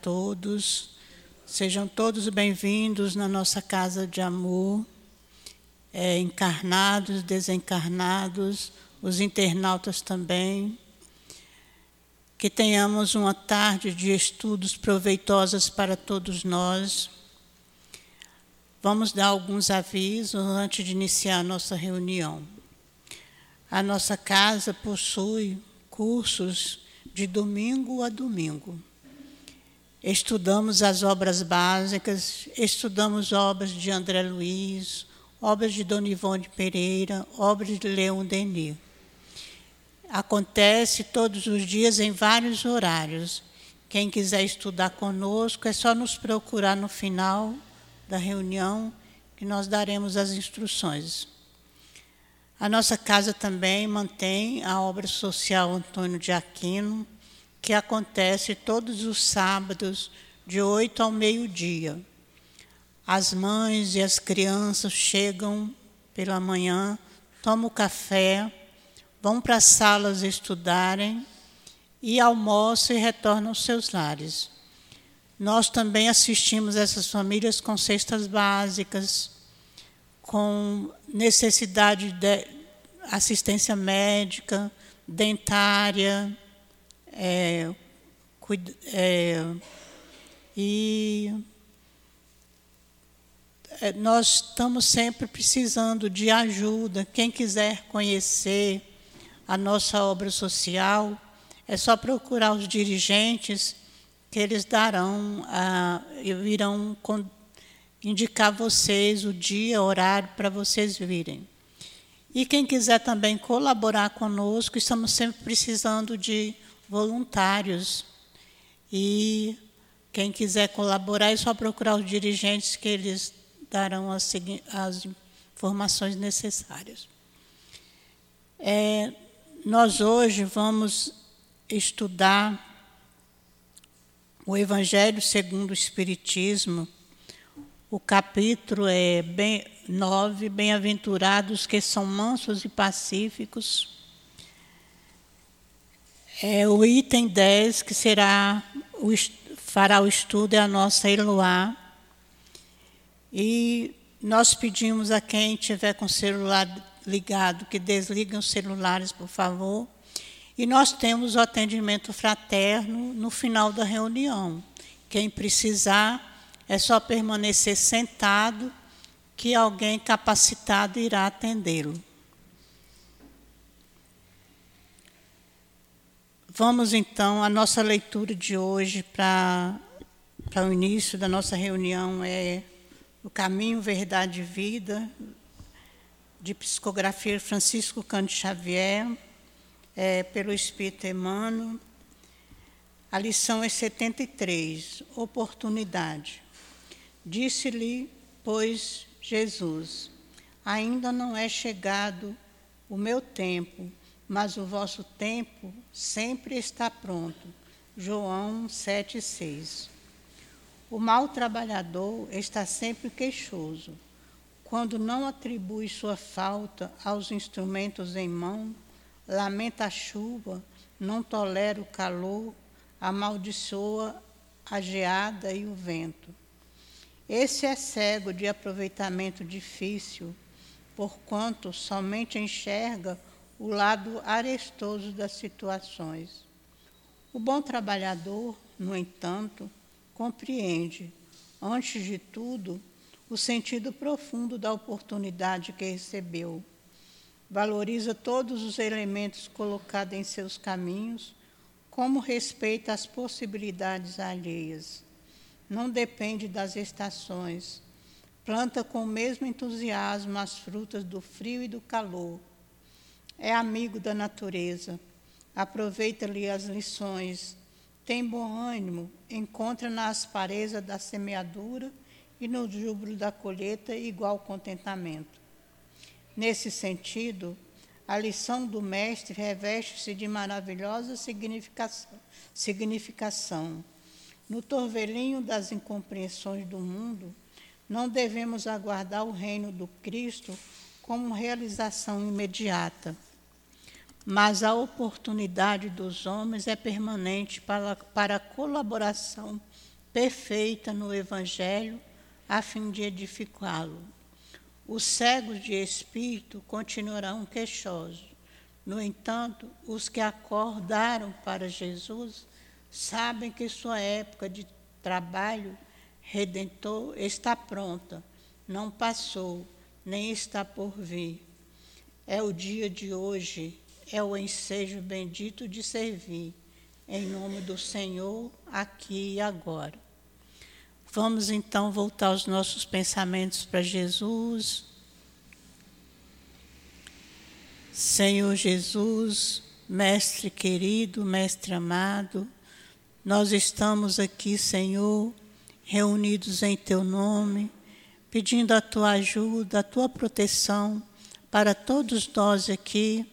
todos. Sejam todos bem-vindos na nossa casa de amor, é, encarnados, desencarnados, os internautas também. Que tenhamos uma tarde de estudos proveitosas para todos nós. Vamos dar alguns avisos antes de iniciar a nossa reunião. A nossa casa possui cursos de domingo a domingo Estudamos as obras básicas, estudamos obras de André Luiz, obras de Dona Ivone Pereira, obras de Leon Denis. Acontece todos os dias em vários horários. Quem quiser estudar conosco é só nos procurar no final da reunião que nós daremos as instruções. A nossa casa também mantém a obra social Antônio de Aquino, que acontece todos os sábados, de 8 ao meio-dia. As mães e as crianças chegam pela manhã, tomam café, vão para as salas estudarem e almoçam e retornam aos seus lares. Nós também assistimos essas famílias com cestas básicas, com necessidade de assistência médica, dentária, é, é, e é, nós estamos sempre precisando de ajuda. Quem quiser conhecer a nossa obra social, é só procurar os dirigentes que eles darão, a, irão indicar vocês o dia, horário para vocês virem. E quem quiser também colaborar conosco, estamos sempre precisando de voluntários. E quem quiser colaborar é só procurar os dirigentes que eles darão as, as informações necessárias. É, nós hoje vamos estudar o Evangelho segundo o Espiritismo. O capítulo é bem, 9, Bem-aventurados que são mansos e pacíficos é, o item 10, que será o, fará o estudo, é a nossa Eloá. E nós pedimos a quem tiver com o celular ligado que desliguem os celulares, por favor. E nós temos o atendimento fraterno no final da reunião. Quem precisar, é só permanecer sentado, que alguém capacitado irá atendê-lo. Vamos então, a nossa leitura de hoje para, para o início da nossa reunião é O Caminho, Verdade e Vida, de psicografia Francisco Cândido Xavier, é, pelo Espírito Emmanuel. A lição é 73, Oportunidade. Disse-lhe, pois, Jesus: Ainda não é chegado o meu tempo mas o vosso tempo sempre está pronto. João 7,6. O mau trabalhador está sempre queixoso. Quando não atribui sua falta aos instrumentos em mão, lamenta a chuva, não tolera o calor, amaldiçoa a geada e o vento. Esse é cego de aproveitamento difícil, porquanto somente enxerga o lado arestoso das situações. O bom trabalhador, no entanto, compreende, antes de tudo, o sentido profundo da oportunidade que recebeu. Valoriza todos os elementos colocados em seus caminhos, como respeita as possibilidades alheias. Não depende das estações. Planta com o mesmo entusiasmo as frutas do frio e do calor é amigo da natureza, aproveita-lhe as lições, tem bom ânimo, encontra na aspareza da semeadura e no júbilo da colheita igual contentamento. Nesse sentido, a lição do Mestre reveste-se de maravilhosa significação, significação. No torvelinho das incompreensões do mundo, não devemos aguardar o reino do Cristo como realização imediata mas a oportunidade dos homens é permanente para, para a colaboração perfeita no Evangelho, a fim de edificá-lo. Os cegos de espírito continuarão queixosos. No entanto, os que acordaram para Jesus sabem que sua época de trabalho redentor está pronta, não passou, nem está por vir. É o dia de hoje, é o ensejo bendito de servir, em nome do Senhor, aqui e agora. Vamos então voltar os nossos pensamentos para Jesus. Senhor Jesus, Mestre querido, Mestre amado, nós estamos aqui, Senhor, reunidos em Teu nome, pedindo a Tua ajuda, a Tua proteção para todos nós aqui.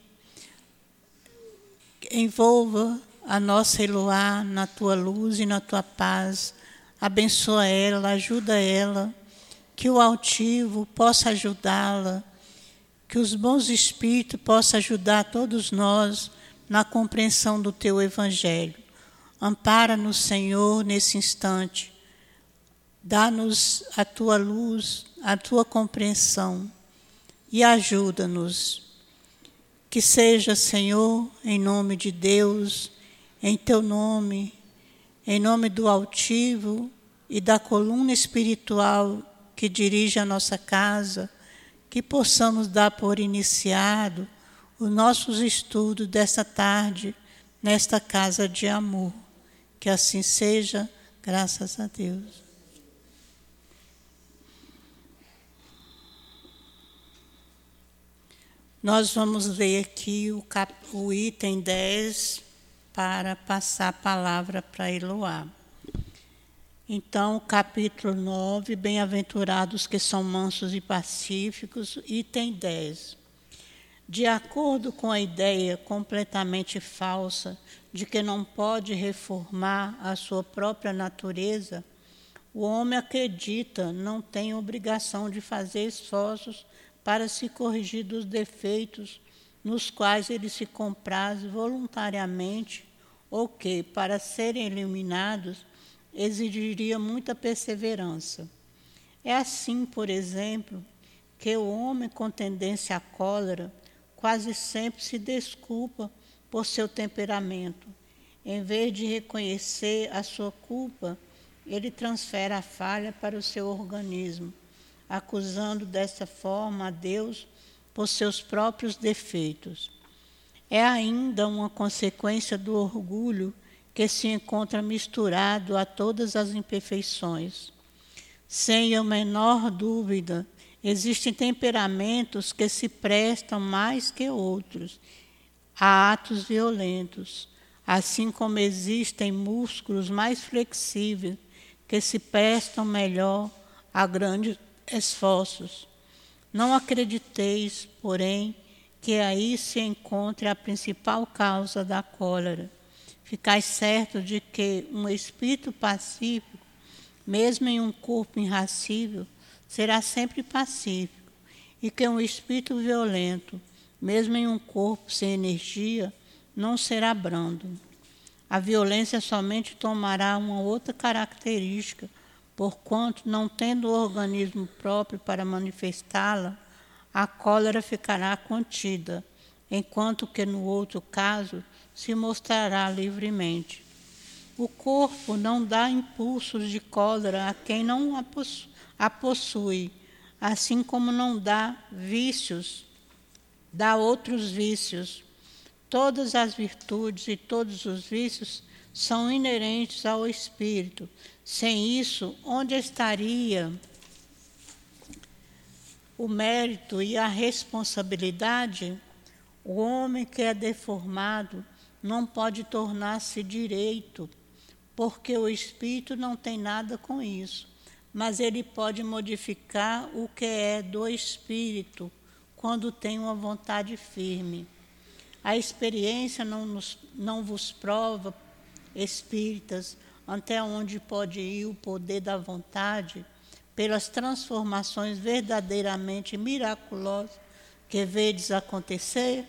Envolva a nossa Eloá na Tua luz e na Tua paz abençoa ela, ajuda ela, que o altivo possa ajudá-la, que os bons espíritos possam ajudar todos nós na compreensão do teu evangelho. Ampara-nos, Senhor, nesse instante. Dá-nos a tua luz, a tua compreensão e ajuda-nos. Que seja, Senhor, em nome de Deus, em teu nome, em nome do altivo e da coluna espiritual que dirige a nossa casa, que possamos dar por iniciado os nossos estudos desta tarde nesta casa de amor. Que assim seja, graças a Deus. Nós vamos ler aqui o, cap, o item 10 para passar a palavra para Eloá. Então, capítulo 9, Bem-aventurados que são mansos e pacíficos, item 10. De acordo com a ideia completamente falsa de que não pode reformar a sua própria natureza, o homem acredita não tem obrigação de fazer esforços para se corrigir dos defeitos nos quais ele se compraz voluntariamente ou que, para serem eliminados, exigiria muita perseverança. É assim, por exemplo, que o homem com tendência à cólera quase sempre se desculpa por seu temperamento. Em vez de reconhecer a sua culpa, ele transfere a falha para o seu organismo, acusando dessa forma a Deus por seus próprios defeitos. É ainda uma consequência do orgulho que se encontra misturado a todas as imperfeições. Sem a menor dúvida, existem temperamentos que se prestam mais que outros a atos violentos, assim como existem músculos mais flexíveis que se prestam melhor a grandes esforços. Não acrediteis, porém, que aí se encontre a principal causa da cólera. Ficais certo de que um espírito pacífico, mesmo em um corpo irracível, será sempre pacífico, e que um espírito violento, mesmo em um corpo sem energia, não será brando. A violência somente tomará uma outra característica porquanto, não tendo o organismo próprio para manifestá-la, a cólera ficará contida, enquanto que no outro caso se mostrará livremente. O corpo não dá impulsos de cólera a quem não a possui, assim como não dá vícios, dá outros vícios. Todas as virtudes e todos os vícios são inerentes ao espírito, sem isso, onde estaria o mérito e a responsabilidade? O homem que é deformado não pode tornar-se direito, porque o espírito não tem nada com isso, mas ele pode modificar o que é do espírito quando tem uma vontade firme. A experiência não, nos, não vos prova, espíritas, até onde pode ir o poder da vontade, pelas transformações verdadeiramente miraculosas que vedes acontecer?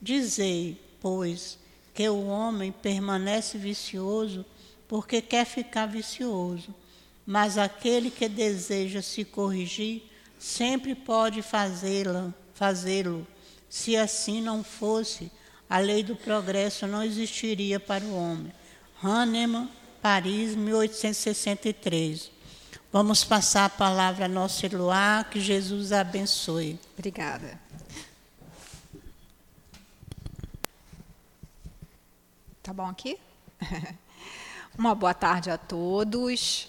Dizei, pois, que o homem permanece vicioso porque quer ficar vicioso. Mas aquele que deseja se corrigir sempre pode fazê-lo, fazê-lo. Se assim não fosse, a lei do progresso não existiria para o homem. Hahnemann, Paris, 1863. Vamos passar a palavra a nosso Eloá, que Jesus abençoe. Obrigada. Tá bom aqui? Uma boa tarde a todos.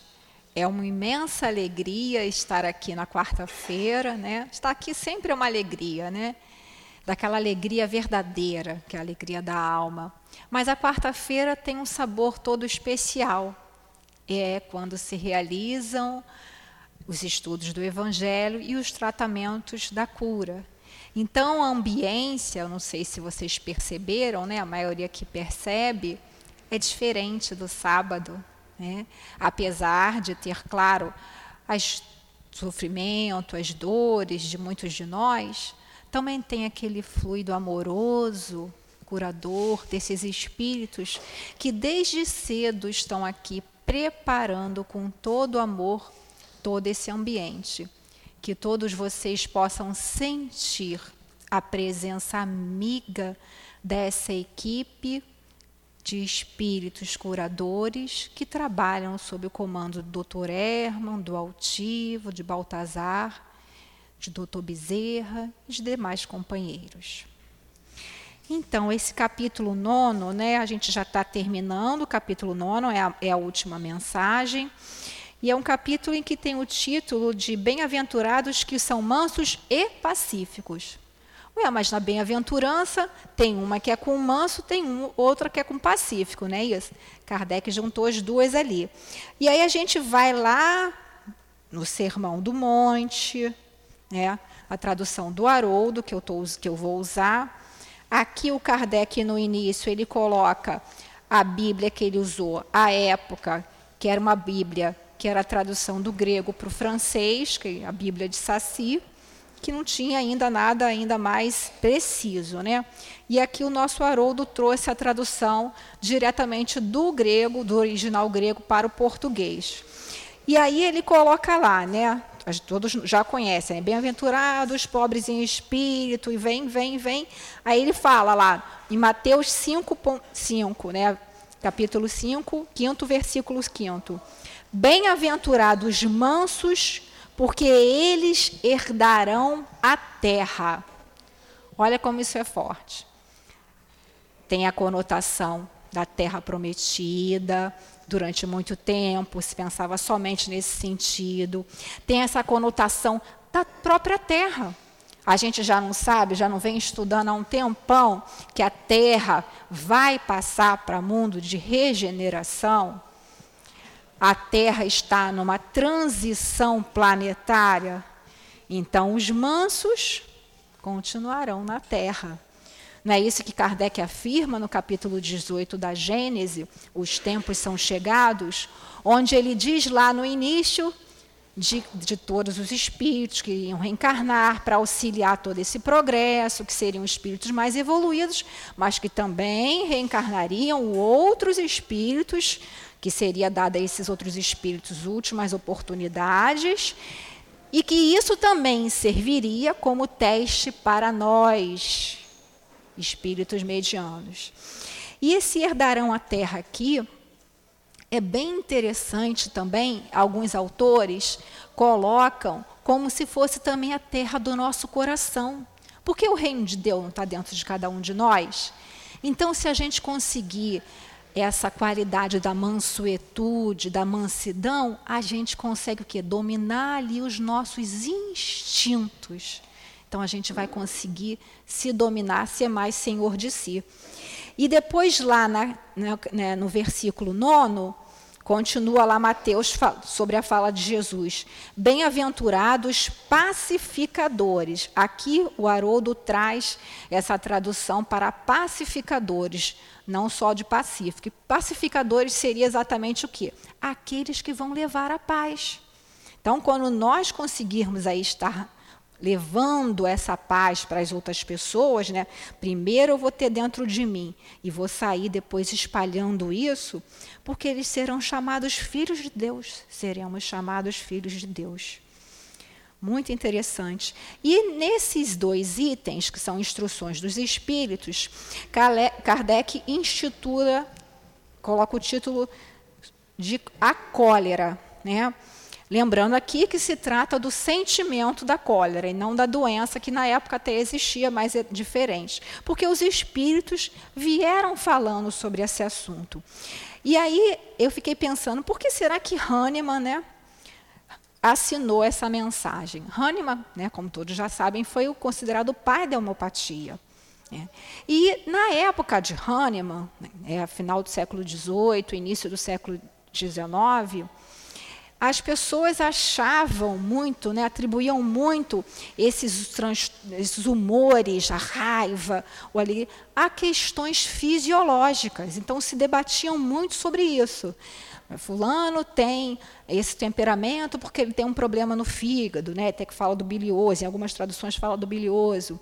É uma imensa alegria estar aqui na quarta-feira, né? Estar aqui sempre é uma alegria, né? Daquela alegria verdadeira, que é a alegria da alma. Mas a quarta-feira tem um sabor todo especial. É quando se realizam os estudos do Evangelho e os tratamentos da cura. Então, a ambiência, eu não sei se vocês perceberam, né? a maioria que percebe, é diferente do sábado. Né? Apesar de ter, claro, o sofrimento, as dores de muitos de nós, também tem aquele fluido amoroso, curador desses espíritos que desde cedo estão aqui preparando com todo amor todo esse ambiente. Que todos vocês possam sentir a presença amiga dessa equipe de espíritos curadores que trabalham sob o comando do Dr. Herman, do Altivo, de Baltazar, de Dr. Bezerra e de demais companheiros. Então, esse capítulo nono, né, a gente já está terminando, o capítulo nono é a, é a última mensagem, e é um capítulo em que tem o título de Bem-aventurados que são mansos e pacíficos. Ué, mas na bem-aventurança tem uma que é com manso, tem um, outra que é com pacífico, né? Isso. Kardec juntou as duas ali. E aí a gente vai lá no Sermão do Monte, né? A tradução do Haroldo que eu, tô, que eu vou usar. Aqui o Kardec no início ele coloca a Bíblia que ele usou à época, que era uma Bíblia que era a tradução do grego para o francês, que é a Bíblia de Saci que não tinha ainda nada ainda mais preciso, né? E aqui o nosso Haroldo trouxe a tradução diretamente do grego, do original grego para o português. E aí ele coloca lá, né? Todos já conhecem, né? bem-aventurados, pobres em espírito, e vem, vem, vem. Aí ele fala lá, em Mateus 5, 5 né? capítulo 5, quinto versículo 5. Bem-aventurados mansos, porque eles herdarão a terra. Olha como isso é forte. Tem a conotação da terra prometida, durante muito tempo se pensava somente nesse sentido. Tem essa conotação da própria terra. A gente já não sabe, já não vem estudando há um tempão que a terra vai passar para mundo de regeneração a Terra está numa transição planetária, então os mansos continuarão na Terra. Não é isso que Kardec afirma no capítulo 18 da Gênese, os tempos são chegados, onde ele diz lá no início de, de, todos os espíritos que iam reencarnar para auxiliar todo esse progresso, que seriam espíritos mais evoluídos, mas que também reencarnariam outros espíritos que seria dada a esses outros espíritos últimas oportunidades, e que isso também serviria como teste para nós, espíritos medianos. E esse herdarão a terra aqui é bem interessante também, alguns autores colocam como se fosse também a terra do nosso coração. Porque o reino de Deus não está dentro de cada um de nós? Então, se a gente conseguir essa qualidade da mansuetude, da mansidão, a gente consegue o quê? Dominar ali os nossos instintos. Então a gente vai conseguir se dominar, ser mais senhor de si. E depois lá na, né, no versículo 9, Continua lá Mateus sobre a fala de Jesus. Bem-aventurados pacificadores. Aqui o Haroldo traz essa tradução para pacificadores, não só de pacífico. Pacificadores seria exatamente o quê? Aqueles que vão levar a paz. Então, quando nós conseguirmos aí estar levando essa paz para as outras pessoas, né? Primeiro eu vou ter dentro de mim e vou sair depois espalhando isso, porque eles serão chamados filhos de Deus, seremos chamados filhos de Deus. Muito interessante. E nesses dois itens, que são instruções dos espíritos, Kardec institua, coloca o título de a cólera, né? Lembrando aqui que se trata do sentimento da cólera e não da doença, que na época até existia, mas é diferente. Porque os espíritos vieram falando sobre esse assunto. E aí eu fiquei pensando, por que será que Hahnemann né, assinou essa mensagem? Hahnemann, né, como todos já sabem, foi o considerado pai da homeopatia. Né? E na época de Hahnemann, é, final do século XVIII, início do século XIX, as pessoas achavam muito, né, atribuíam muito esses, trans, esses humores, a raiva, o ali, a questões fisiológicas. Então se debatiam muito sobre isso. Fulano tem esse temperamento porque ele tem um problema no fígado, né? Até que fala do bilioso, em algumas traduções fala do bilioso.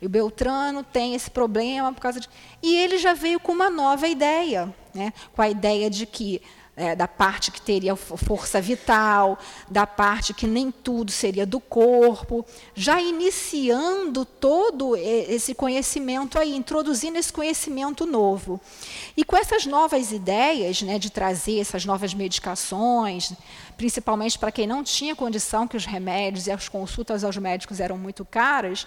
E o Beltrano tem esse problema por causa de. E ele já veio com uma nova ideia, né? com a ideia de que é, da parte que teria força vital, da parte que nem tudo seria do corpo, já iniciando todo esse conhecimento aí, introduzindo esse conhecimento novo. E com essas novas ideias, né, de trazer essas novas medicações, principalmente para quem não tinha condição, que os remédios e as consultas aos médicos eram muito caras,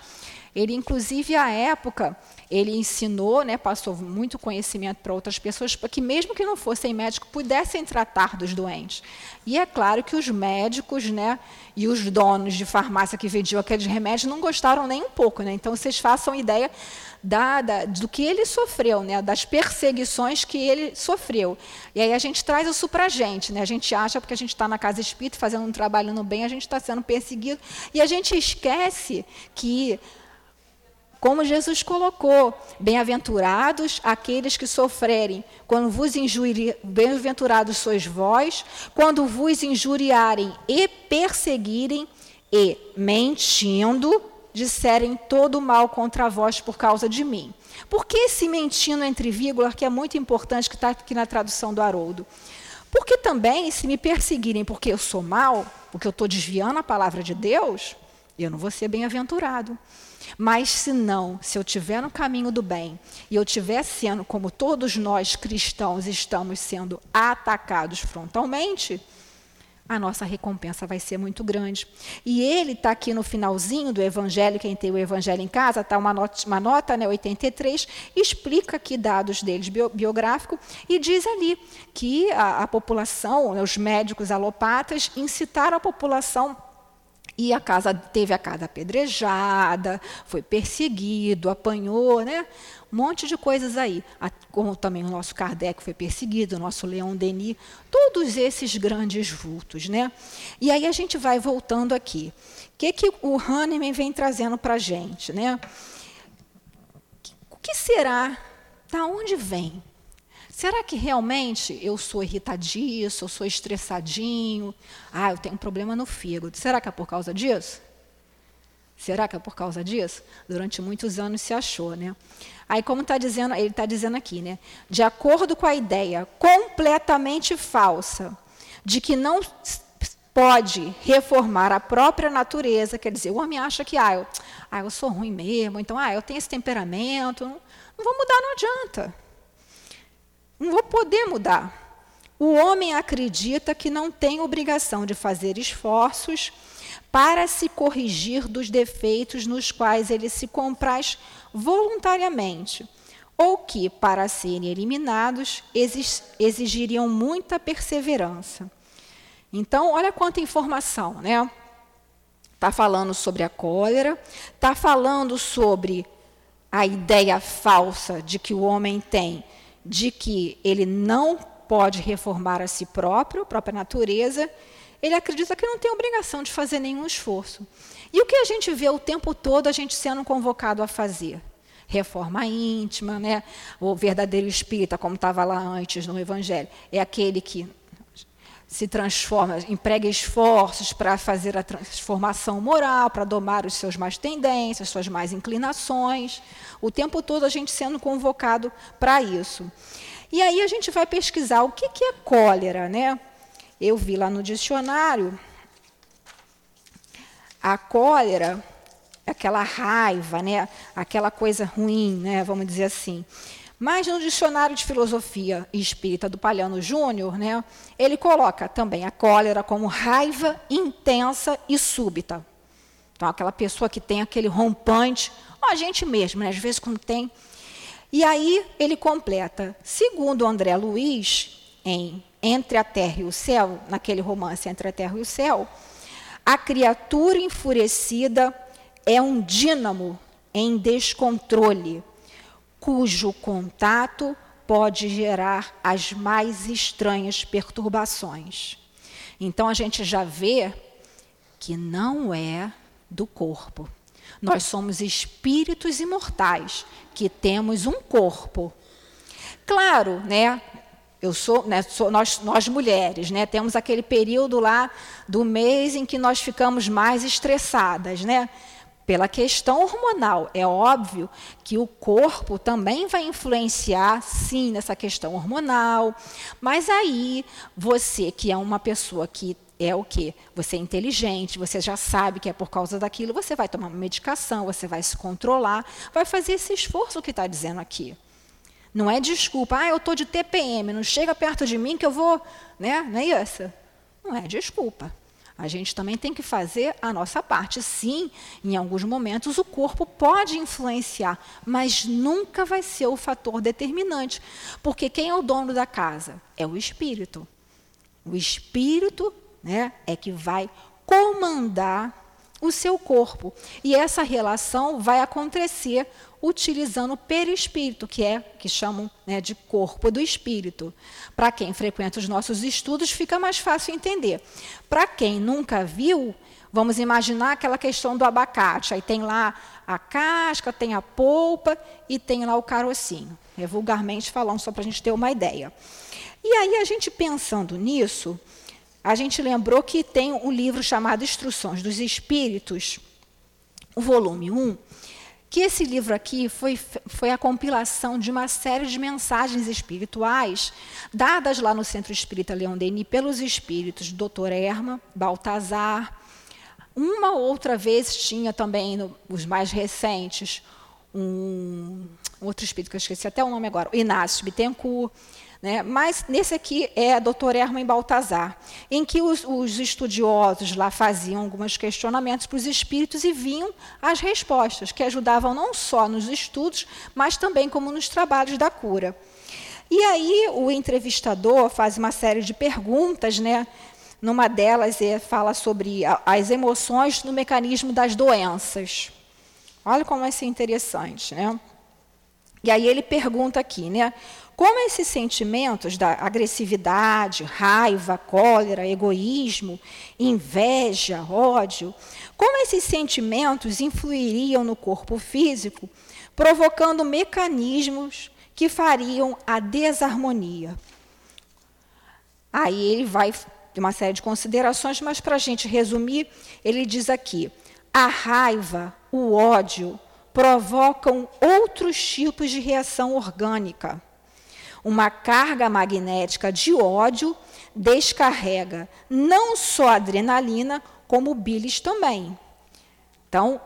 ele, inclusive, à época, ele ensinou, né, passou muito conhecimento para outras pessoas, para que, mesmo que não fossem médicos, pudessem tratar dos doentes. E é claro que os médicos né, e os donos de farmácia que vendiam aqueles remédios não gostaram nem um pouco. Né? Então, vocês façam ideia da, da, do que ele sofreu, né, das perseguições que ele sofreu. E aí a gente traz isso para a gente. Né? A gente acha, porque a gente está na casa espírita fazendo um trabalho no bem, a gente está sendo perseguido. E a gente esquece que como Jesus colocou, bem-aventurados aqueles que sofrerem, quando vos injuriarem, bem-aventurados sois vós, quando vos injuriarem e perseguirem e, mentindo, disserem todo mal contra vós por causa de mim. Por que esse mentindo entre vírgulas, que é muito importante, que está aqui na tradução do Haroldo? Porque também, se me perseguirem porque eu sou mal, porque eu estou desviando a palavra de Deus, eu não vou ser bem-aventurado. Mas se não, se eu estiver no caminho do bem e eu estiver sendo, como todos nós cristãos estamos sendo atacados frontalmente, a nossa recompensa vai ser muito grande. E ele está aqui no finalzinho do Evangelho, quem tem o Evangelho em casa, está uma nota, uma nota né, 83, explica aqui dados deles bio, biográfico e diz ali que a, a população, né, os médicos alopatas, incitaram a população e a casa teve a casa apedrejada, foi perseguido, apanhou, né? Um monte de coisas aí. Como também o nosso Kardec foi perseguido, o nosso Leon Denis, todos esses grandes vultos, né? E aí a gente vai voltando aqui. O que, que o Hahnemann vem trazendo para a gente, né? O que será? Da onde vem? Será que realmente eu sou irritadiço, eu sou estressadinho? Ah, eu tenho um problema no fígado. Será que é por causa disso? Será que é por causa disso? Durante muitos anos se achou, né? Aí, como tá dizendo, ele está dizendo aqui, né? De acordo com a ideia completamente falsa de que não pode reformar a própria natureza, quer dizer, o homem acha que ah, eu, ah, eu sou ruim mesmo, então ah, eu tenho esse temperamento, não, não vou mudar, não adianta. Não vou poder mudar. O homem acredita que não tem obrigação de fazer esforços para se corrigir dos defeitos nos quais ele se compraz voluntariamente, ou que, para serem eliminados, exigiriam muita perseverança. Então, olha quanta informação, né? Está falando sobre a cólera, está falando sobre a ideia falsa de que o homem tem de que ele não pode reformar a si próprio, a própria natureza, ele acredita que não tem obrigação de fazer nenhum esforço. E o que a gente vê o tempo todo a gente sendo convocado a fazer? Reforma íntima, né? o verdadeiro espírita, como estava lá antes no Evangelho, é aquele que se transforma, emprega esforços para fazer a transformação moral, para domar os seus mais tendências, suas mais inclinações. O tempo todo a gente sendo convocado para isso. E aí a gente vai pesquisar o que, que é cólera, né? Eu vi lá no dicionário a cólera, aquela raiva, né? Aquela coisa ruim, né? Vamos dizer assim. Mas no dicionário de filosofia espírita do Palhano Júnior, né, ele coloca também a cólera como raiva intensa e súbita. Então, aquela pessoa que tem aquele rompante, a gente mesmo, né, às vezes quando tem. E aí ele completa, segundo André Luiz, em Entre a Terra e o Céu, naquele romance Entre a Terra e o Céu, a criatura enfurecida é um dínamo em descontrole cujo contato pode gerar as mais estranhas perturbações. Então a gente já vê que não é do corpo. Nós somos espíritos imortais que temos um corpo. Claro, né? Eu sou, né, sou nós, nós mulheres, né? Temos aquele período lá do mês em que nós ficamos mais estressadas, né? Pela questão hormonal. É óbvio que o corpo também vai influenciar, sim, nessa questão hormonal. Mas aí, você que é uma pessoa que é o quê? Você é inteligente, você já sabe que é por causa daquilo, você vai tomar uma medicação, você vai se controlar, vai fazer esse esforço que está dizendo aqui. Não é desculpa, ah, eu estou de TPM, não chega perto de mim que eu vou. Né? Não é isso? Não é desculpa. A gente também tem que fazer a nossa parte. Sim, em alguns momentos o corpo pode influenciar, mas nunca vai ser o fator determinante. Porque quem é o dono da casa? É o espírito. O espírito né, é que vai comandar o seu corpo. E essa relação vai acontecer utilizando o perispírito, que é que chamam né, de corpo do espírito. Para quem frequenta os nossos estudos, fica mais fácil entender. Para quem nunca viu, vamos imaginar aquela questão do abacate. Aí tem lá a casca, tem a polpa e tem lá o carocinho. É vulgarmente falando, só para a gente ter uma ideia. E aí, a gente pensando nisso, a gente lembrou que tem um livro chamado Instruções dos Espíritos, o volume 1, que esse livro aqui foi, foi a compilação de uma série de mensagens espirituais dadas lá no Centro Espírita Leão Denis pelos espíritos Dr. Erma, Baltazar. Uma outra vez tinha também, no, os mais recentes, um outro espírito que eu esqueci até o nome agora, Inácio Bittencourt. Né? Mas nesse aqui é a doutora Herman Baltazar, em que os, os estudiosos lá faziam alguns questionamentos para os espíritos e vinham as respostas, que ajudavam não só nos estudos, mas também como nos trabalhos da cura. E aí o entrevistador faz uma série de perguntas, né? Numa delas é, fala sobre as emoções no mecanismo das doenças. Olha como é interessante, né? E aí ele pergunta aqui, né? Como esses sentimentos da agressividade, raiva, cólera, egoísmo, inveja, ódio, como esses sentimentos influiriam no corpo físico, provocando mecanismos que fariam a desarmonia? Aí ele vai de uma série de considerações, mas para a gente resumir, ele diz aqui: a raiva, o ódio provocam outros tipos de reação orgânica uma carga magnética de ódio descarrega não só adrenalina, como bilis também. Então,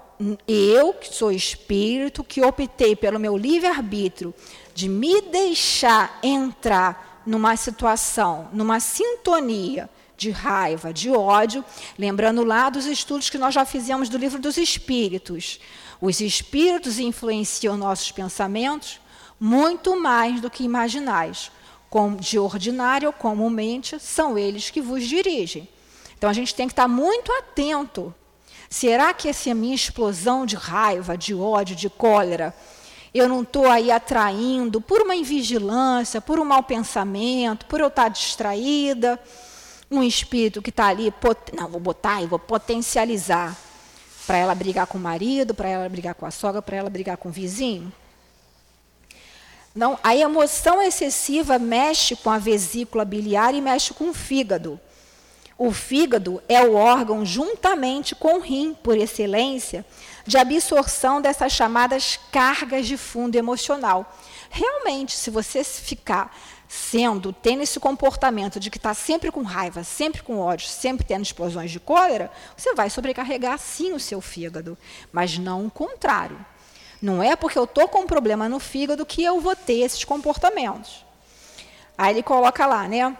eu, que sou espírito, que optei pelo meu livre-arbítrio de me deixar entrar numa situação, numa sintonia de raiva, de ódio, lembrando lá dos estudos que nós já fizemos do livro dos espíritos. Os espíritos influenciam nossos pensamentos, muito mais do que imaginais. De ordinário, comumente, são eles que vos dirigem. Então a gente tem que estar muito atento. Será que essa minha explosão de raiva, de ódio, de cólera, eu não estou aí atraindo por uma invigilância, por um mau pensamento, por eu estar distraída, um espírito que está ali, não, vou botar e vou potencializar para ela brigar com o marido, para ela brigar com a sogra, para ela brigar com o vizinho? Não, a emoção excessiva mexe com a vesícula biliar e mexe com o fígado. O fígado é o órgão, juntamente com o rim, por excelência, de absorção dessas chamadas cargas de fundo emocional. Realmente, se você ficar sendo, tendo esse comportamento de que está sempre com raiva, sempre com ódio, sempre tendo explosões de cólera, você vai sobrecarregar sim o seu fígado, mas não o contrário. Não é porque eu estou com um problema no fígado que eu vou ter esses comportamentos. Aí ele coloca lá, né?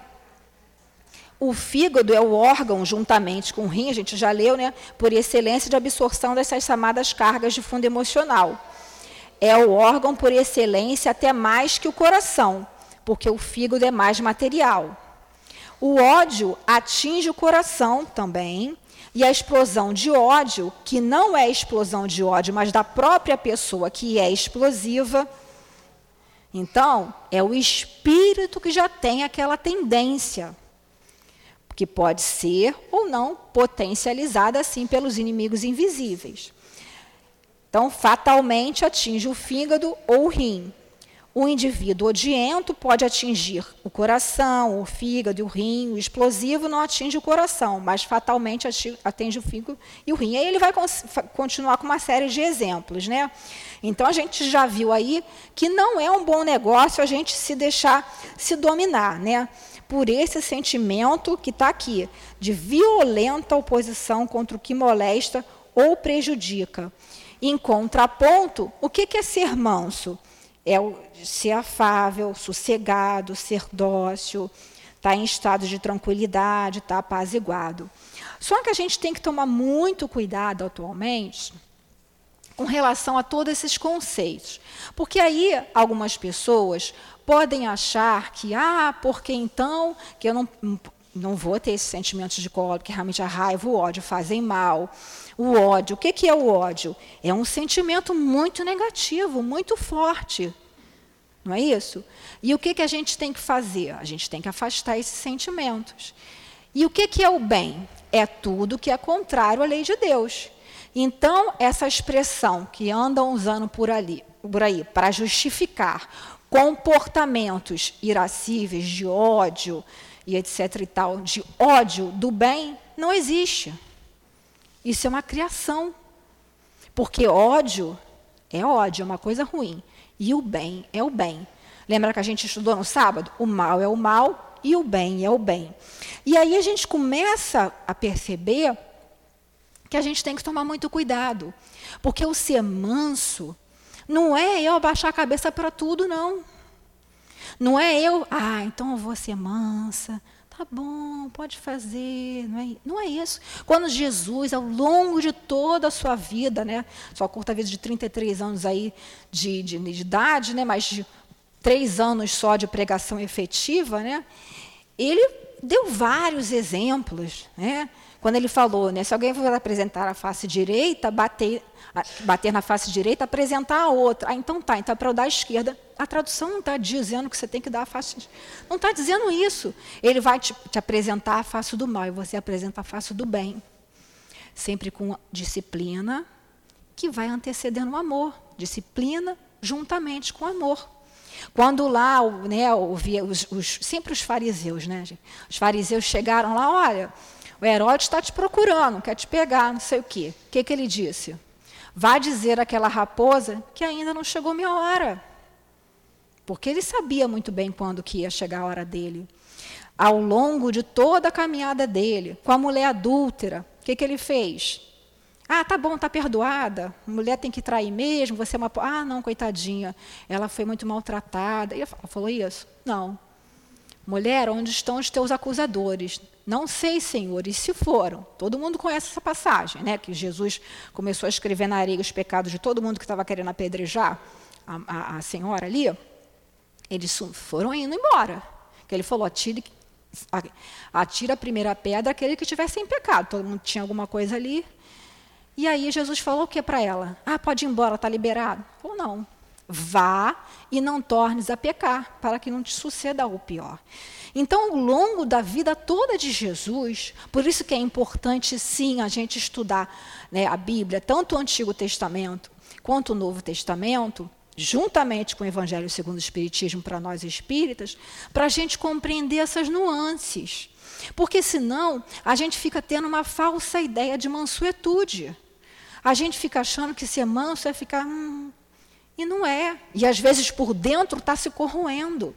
O fígado é o órgão, juntamente com o rim, a gente já leu, né, por excelência de absorção dessas chamadas cargas de fundo emocional. É o órgão por excelência até mais que o coração, porque o fígado é mais material. O ódio atinge o coração também, e a explosão de ódio, que não é explosão de ódio, mas da própria pessoa que é explosiva, então é o espírito que já tem aquela tendência que pode ser ou não potencializada assim pelos inimigos invisíveis. Então, fatalmente atinge o fígado ou o rim. O indivíduo odiento pode atingir o coração, o fígado o rim. O explosivo não atinge o coração, mas fatalmente atinge o fígado e o rim. Aí ele vai continuar com uma série de exemplos. Né? Então, a gente já viu aí que não é um bom negócio a gente se deixar se dominar. Né? por esse sentimento que está aqui, de violenta oposição contra o que molesta ou prejudica. Em contraponto, o que é ser manso? É ser afável, sossegado, ser dócil, estar tá em estado de tranquilidade, estar tá apaziguado. Só que a gente tem que tomar muito cuidado atualmente com relação a todos esses conceitos. Porque aí algumas pessoas podem achar que, ah, porque então que eu não, não vou ter esses sentimentos de cólera, que realmente a raiva, o ódio fazem mal. O ódio, o que, que é o ódio? É um sentimento muito negativo, muito forte. Não é isso? E o que, que a gente tem que fazer? A gente tem que afastar esses sentimentos. E o que, que é o bem? É tudo que é contrário à lei de Deus. Então, essa expressão que andam usando por ali, por aí, para justificar comportamentos irascíveis de ódio e etc e tal, de ódio do bem, não existe. Isso é uma criação. Porque ódio é ódio, é uma coisa ruim. E o bem é o bem. Lembra que a gente estudou no sábado? O mal é o mal e o bem é o bem. E aí a gente começa a perceber que a gente tem que tomar muito cuidado. Porque o ser manso não é eu abaixar a cabeça para tudo, não. Não é eu, ah, então eu vou ser mansa. Tá bom, pode fazer. Não é, não é isso. Quando Jesus, ao longo de toda a sua vida, né, sua curta vida de 33 anos aí de, de, de idade, né, mas de três anos só de pregação efetiva, né, ele deu vários exemplos. Né, quando ele falou, né, se alguém for apresentar a face direita, bater bater na face direita, apresentar a outra. Ah, então tá, então é para eu dar a esquerda. A tradução não está dizendo que você tem que dar a face. Não está dizendo isso. Ele vai te, te apresentar a face do mal e você apresenta a face do bem. Sempre com disciplina, que vai antecedendo o amor. Disciplina juntamente com amor. Quando lá, né, os, os, sempre os fariseus, né, os fariseus chegaram lá, olha, o Herodes está te procurando, quer te pegar, não sei o quê. O que, que ele disse? Vá dizer àquela raposa que ainda não chegou minha hora. Porque ele sabia muito bem quando que ia chegar a hora dele. Ao longo de toda a caminhada dele, com a mulher adúltera, o que, que ele fez? Ah, tá bom, tá perdoada. Mulher tem que trair mesmo, você é uma. Ah, não, coitadinha, ela foi muito maltratada. E falou isso? Não. Mulher, onde estão os teus acusadores? Não sei, Senhor, e se foram? Todo mundo conhece essa passagem, né? Que Jesus começou a escrever na areia os pecados de todo mundo que estava querendo apedrejar a, a, a, senhora ali. Eles foram indo embora. Que ele falou: atire, atira a primeira pedra aquele que estivesse em pecado. Todo mundo tinha alguma coisa ali. E aí Jesus falou o que para ela? Ah, pode ir embora, está liberado? Ou não. Vá e não tornes a pecar, para que não te suceda o pior. Então, ao longo da vida toda de Jesus, por isso que é importante, sim, a gente estudar né, a Bíblia, tanto o Antigo Testamento quanto o Novo Testamento, juntamente com o Evangelho segundo o Espiritismo para nós espíritas, para a gente compreender essas nuances. Porque senão a gente fica tendo uma falsa ideia de mansuetude. A gente fica achando que ser manso é ficar. Hum, e não é. E às vezes por dentro está se corroendo.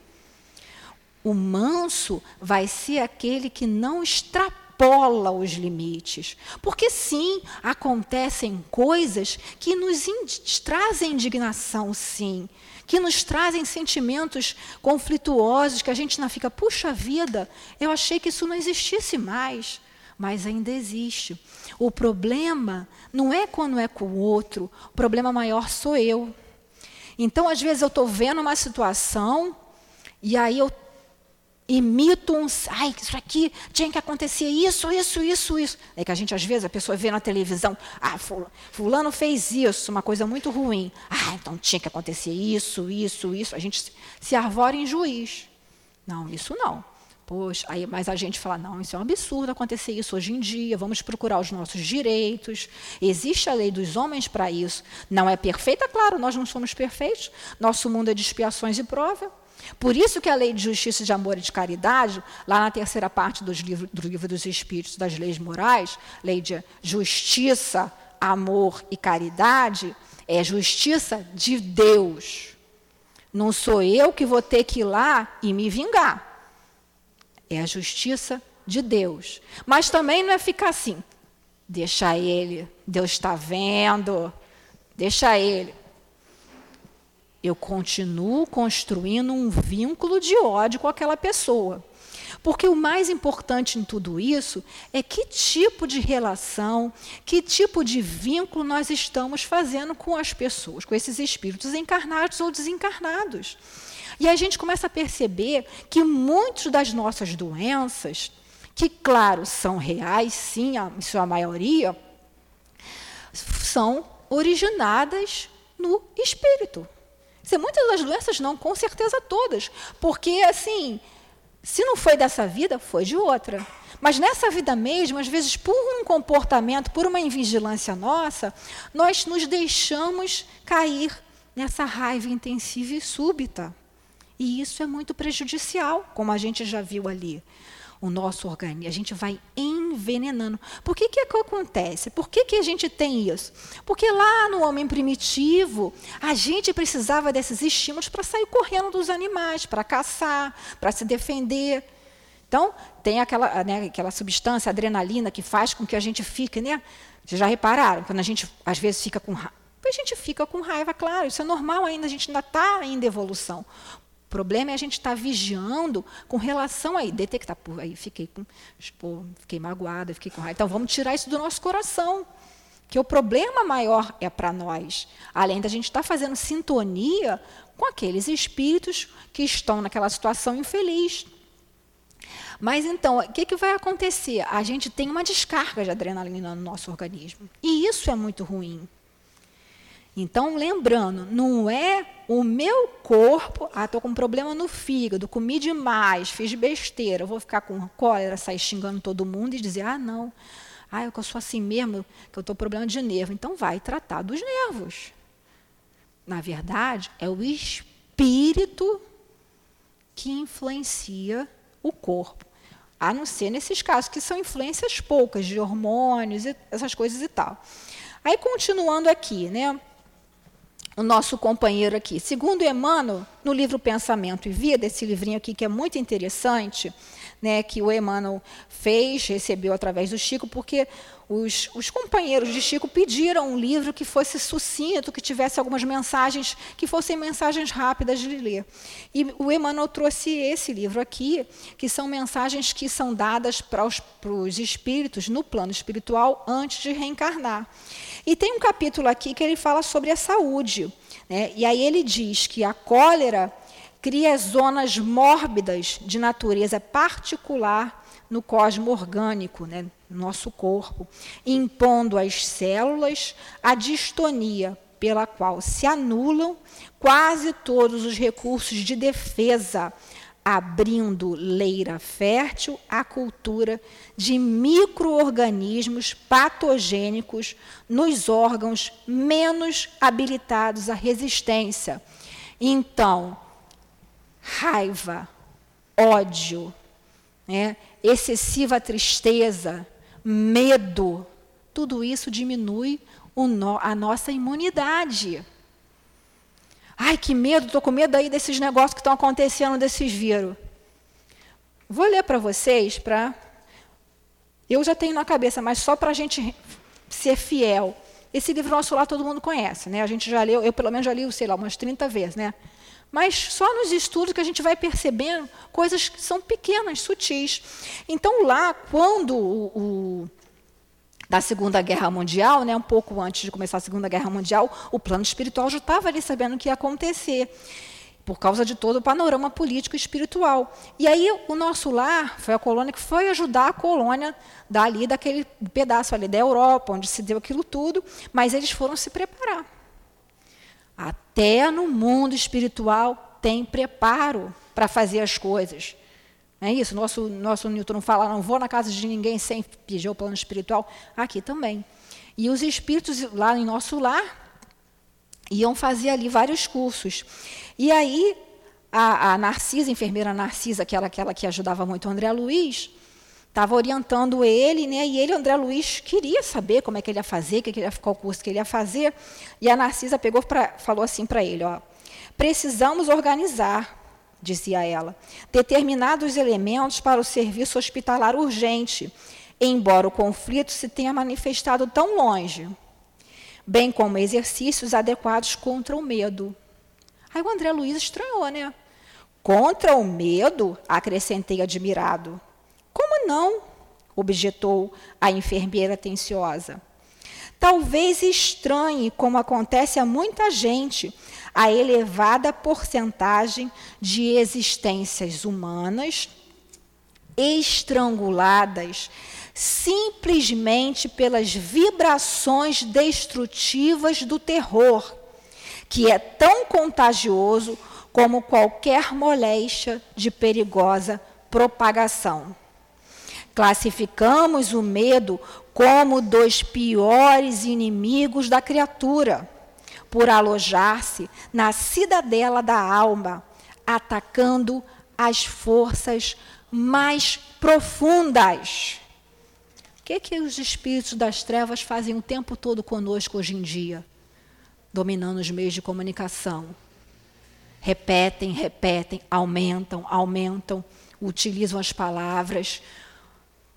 O manso vai ser aquele que não extrapola os limites. Porque sim, acontecem coisas que nos trazem indignação, sim que nos trazem sentimentos conflituosos, que a gente não fica, puxa vida, eu achei que isso não existisse mais. Mas ainda existe. O problema não é quando é com o outro, o problema maior sou eu. Então, às vezes, eu estou vendo uma situação e aí eu imito um. Ai, isso aqui tinha que acontecer isso, isso, isso, isso. É que a gente, às vezes, a pessoa vê na televisão, ah, fulano fez isso, uma coisa muito ruim. Ah, então tinha que acontecer isso, isso, isso. A gente se arvora em juiz. Não, isso não. Poxa, aí, mas a gente fala, não, isso é um absurdo acontecer isso hoje em dia, vamos procurar os nossos direitos. Existe a lei dos homens para isso. Não é perfeita, claro, nós não somos perfeitos. Nosso mundo é de expiações e prova. Por isso que a lei de justiça, de amor e de caridade, lá na terceira parte dos livro, do livro dos Espíritos, das leis morais, lei de justiça, amor e caridade, é justiça de Deus. Não sou eu que vou ter que ir lá e me vingar. É a justiça de Deus. Mas também não é ficar assim, deixa ele, Deus está vendo, deixa ele eu continuo construindo um vínculo de ódio com aquela pessoa. Porque o mais importante em tudo isso é que tipo de relação, que tipo de vínculo nós estamos fazendo com as pessoas, com esses espíritos encarnados ou desencarnados. E a gente começa a perceber que muitas das nossas doenças, que, claro, são reais, sim, em sua maioria, são originadas no espírito. Se muitas das doenças não, com certeza todas. Porque, assim, se não foi dessa vida, foi de outra. Mas nessa vida mesmo, às vezes, por um comportamento, por uma invigilância nossa, nós nos deixamos cair nessa raiva intensiva e súbita. E isso é muito prejudicial, como a gente já viu ali o nosso organismo, a gente vai envenenando. Por que, que, é que acontece? Por que, que a gente tem isso? Porque lá no homem primitivo, a gente precisava desses estímulos para sair correndo dos animais, para caçar, para se defender. Então, tem aquela, né, aquela substância, adrenalina, que faz com que a gente fique, né? Vocês já repararam? Quando a gente, às vezes, fica com raiva. A gente fica com raiva, claro, isso é normal ainda, a gente ainda está em evolução. O problema é a gente estar tá vigiando com relação aí, detectar. Pô, aí fiquei com. Pô, fiquei magoada, fiquei com raiva. Então vamos tirar isso do nosso coração. Que o problema maior é para nós. Além da gente estar tá fazendo sintonia com aqueles espíritos que estão naquela situação infeliz. Mas então, o que, que vai acontecer? A gente tem uma descarga de adrenalina no nosso organismo. E isso é muito ruim. Então, lembrando, não é o meu corpo, ah, estou com um problema no fígado, comi demais, fiz besteira, vou ficar com cólera, sair xingando todo mundo e dizer, ah, não, ah, eu sou assim mesmo, que eu estou com problema de nervo. Então, vai tratar dos nervos. Na verdade, é o espírito que influencia o corpo. A não ser nesses casos, que são influências poucas, de hormônios, e essas coisas e tal. Aí, continuando aqui, né? O nosso companheiro aqui. Segundo Emmanuel, no livro Pensamento e Vida, esse livrinho aqui que é muito interessante, né, que o Emmanuel fez, recebeu através do Chico, porque os, os, companheiros de Chico pediram um livro que fosse sucinto, que tivesse algumas mensagens, que fossem mensagens rápidas de ler. E o Emmanuel trouxe esse livro aqui, que são mensagens que são dadas para os, para os espíritos no plano espiritual antes de reencarnar. E tem um capítulo aqui que ele fala sobre a saúde. Né? E aí ele diz que a cólera cria zonas mórbidas de natureza particular no cosmo orgânico, né, nosso corpo, impondo às células a distonia pela qual se anulam quase todos os recursos de defesa abrindo leira fértil à cultura de microorganismos patogênicos nos órgãos menos habilitados à resistência. Então, raiva, ódio, né, excessiva tristeza, medo, tudo isso diminui no, a nossa imunidade. Ai, que medo, estou com medo aí desses negócios que estão acontecendo, desses vírus. Vou ler para vocês, para. Eu já tenho na cabeça, mas só para a gente ser fiel. Esse livro nosso lá todo mundo conhece, né? A gente já leu, eu pelo menos já li, sei lá, umas 30 vezes, né? Mas só nos estudos que a gente vai percebendo coisas que são pequenas, sutis. Então, lá, quando o, o da Segunda Guerra Mundial, né, um pouco antes de começar a Segunda Guerra Mundial, o plano espiritual já estava ali sabendo o que ia acontecer, por causa de todo o panorama político e espiritual. E aí o nosso lar foi a colônia que foi ajudar a colônia dali, daquele pedaço ali da Europa, onde se deu aquilo tudo, mas eles foram se preparar. Até no mundo espiritual tem preparo para fazer as coisas. É isso, nosso, nosso Newton não fala, não vou na casa de ninguém sem pedir o plano espiritual. Aqui também. E os espíritos lá em nosso lar iam fazer ali vários cursos. E aí, a, a Narcisa, a enfermeira Narcisa, aquela, aquela que ajudava muito o André Luiz, estava orientando ele, né? E ele, André Luiz, queria saber como é que ele ia fazer, que ele qual curso que ele ia fazer. E a Narcisa pegou pra, falou assim para ele, ó, precisamos organizar dizia ela, determinados elementos para o serviço hospitalar urgente, embora o conflito se tenha manifestado tão longe, bem como exercícios adequados contra o medo. Aí o André Luiz estranhou, né? Contra o medo, acrescentei admirado. Como não? objetou a enfermeira atenciosa. Talvez estranhe, como acontece a muita gente, a elevada porcentagem de existências humanas estranguladas simplesmente pelas vibrações destrutivas do terror, que é tão contagioso como qualquer moléstia de perigosa propagação. Classificamos o medo como dos piores inimigos da criatura por alojar-se na cidadela da alma, atacando as forças mais profundas. O que, que os espíritos das trevas fazem o tempo todo conosco hoje em dia? Dominando os meios de comunicação. Repetem, repetem, aumentam, aumentam, utilizam as palavras.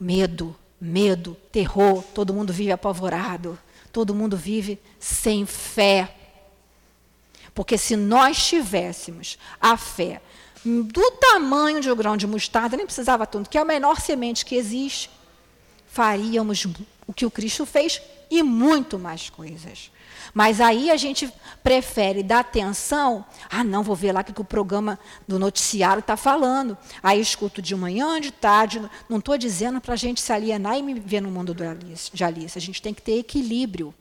Medo, medo, terror, todo mundo vive apavorado, todo mundo vive sem fé. Porque se nós tivéssemos a fé do tamanho de um grão de mostarda, nem precisava tanto, que é a menor semente que existe, faríamos o que o Cristo fez e muito mais coisas. Mas aí a gente prefere dar atenção. Ah, não, vou ver lá o que o programa do noticiário está falando. Aí escuto de manhã, de tarde. Não estou dizendo para a gente se alienar e me ver no mundo de Alice. A gente tem que ter equilíbrio.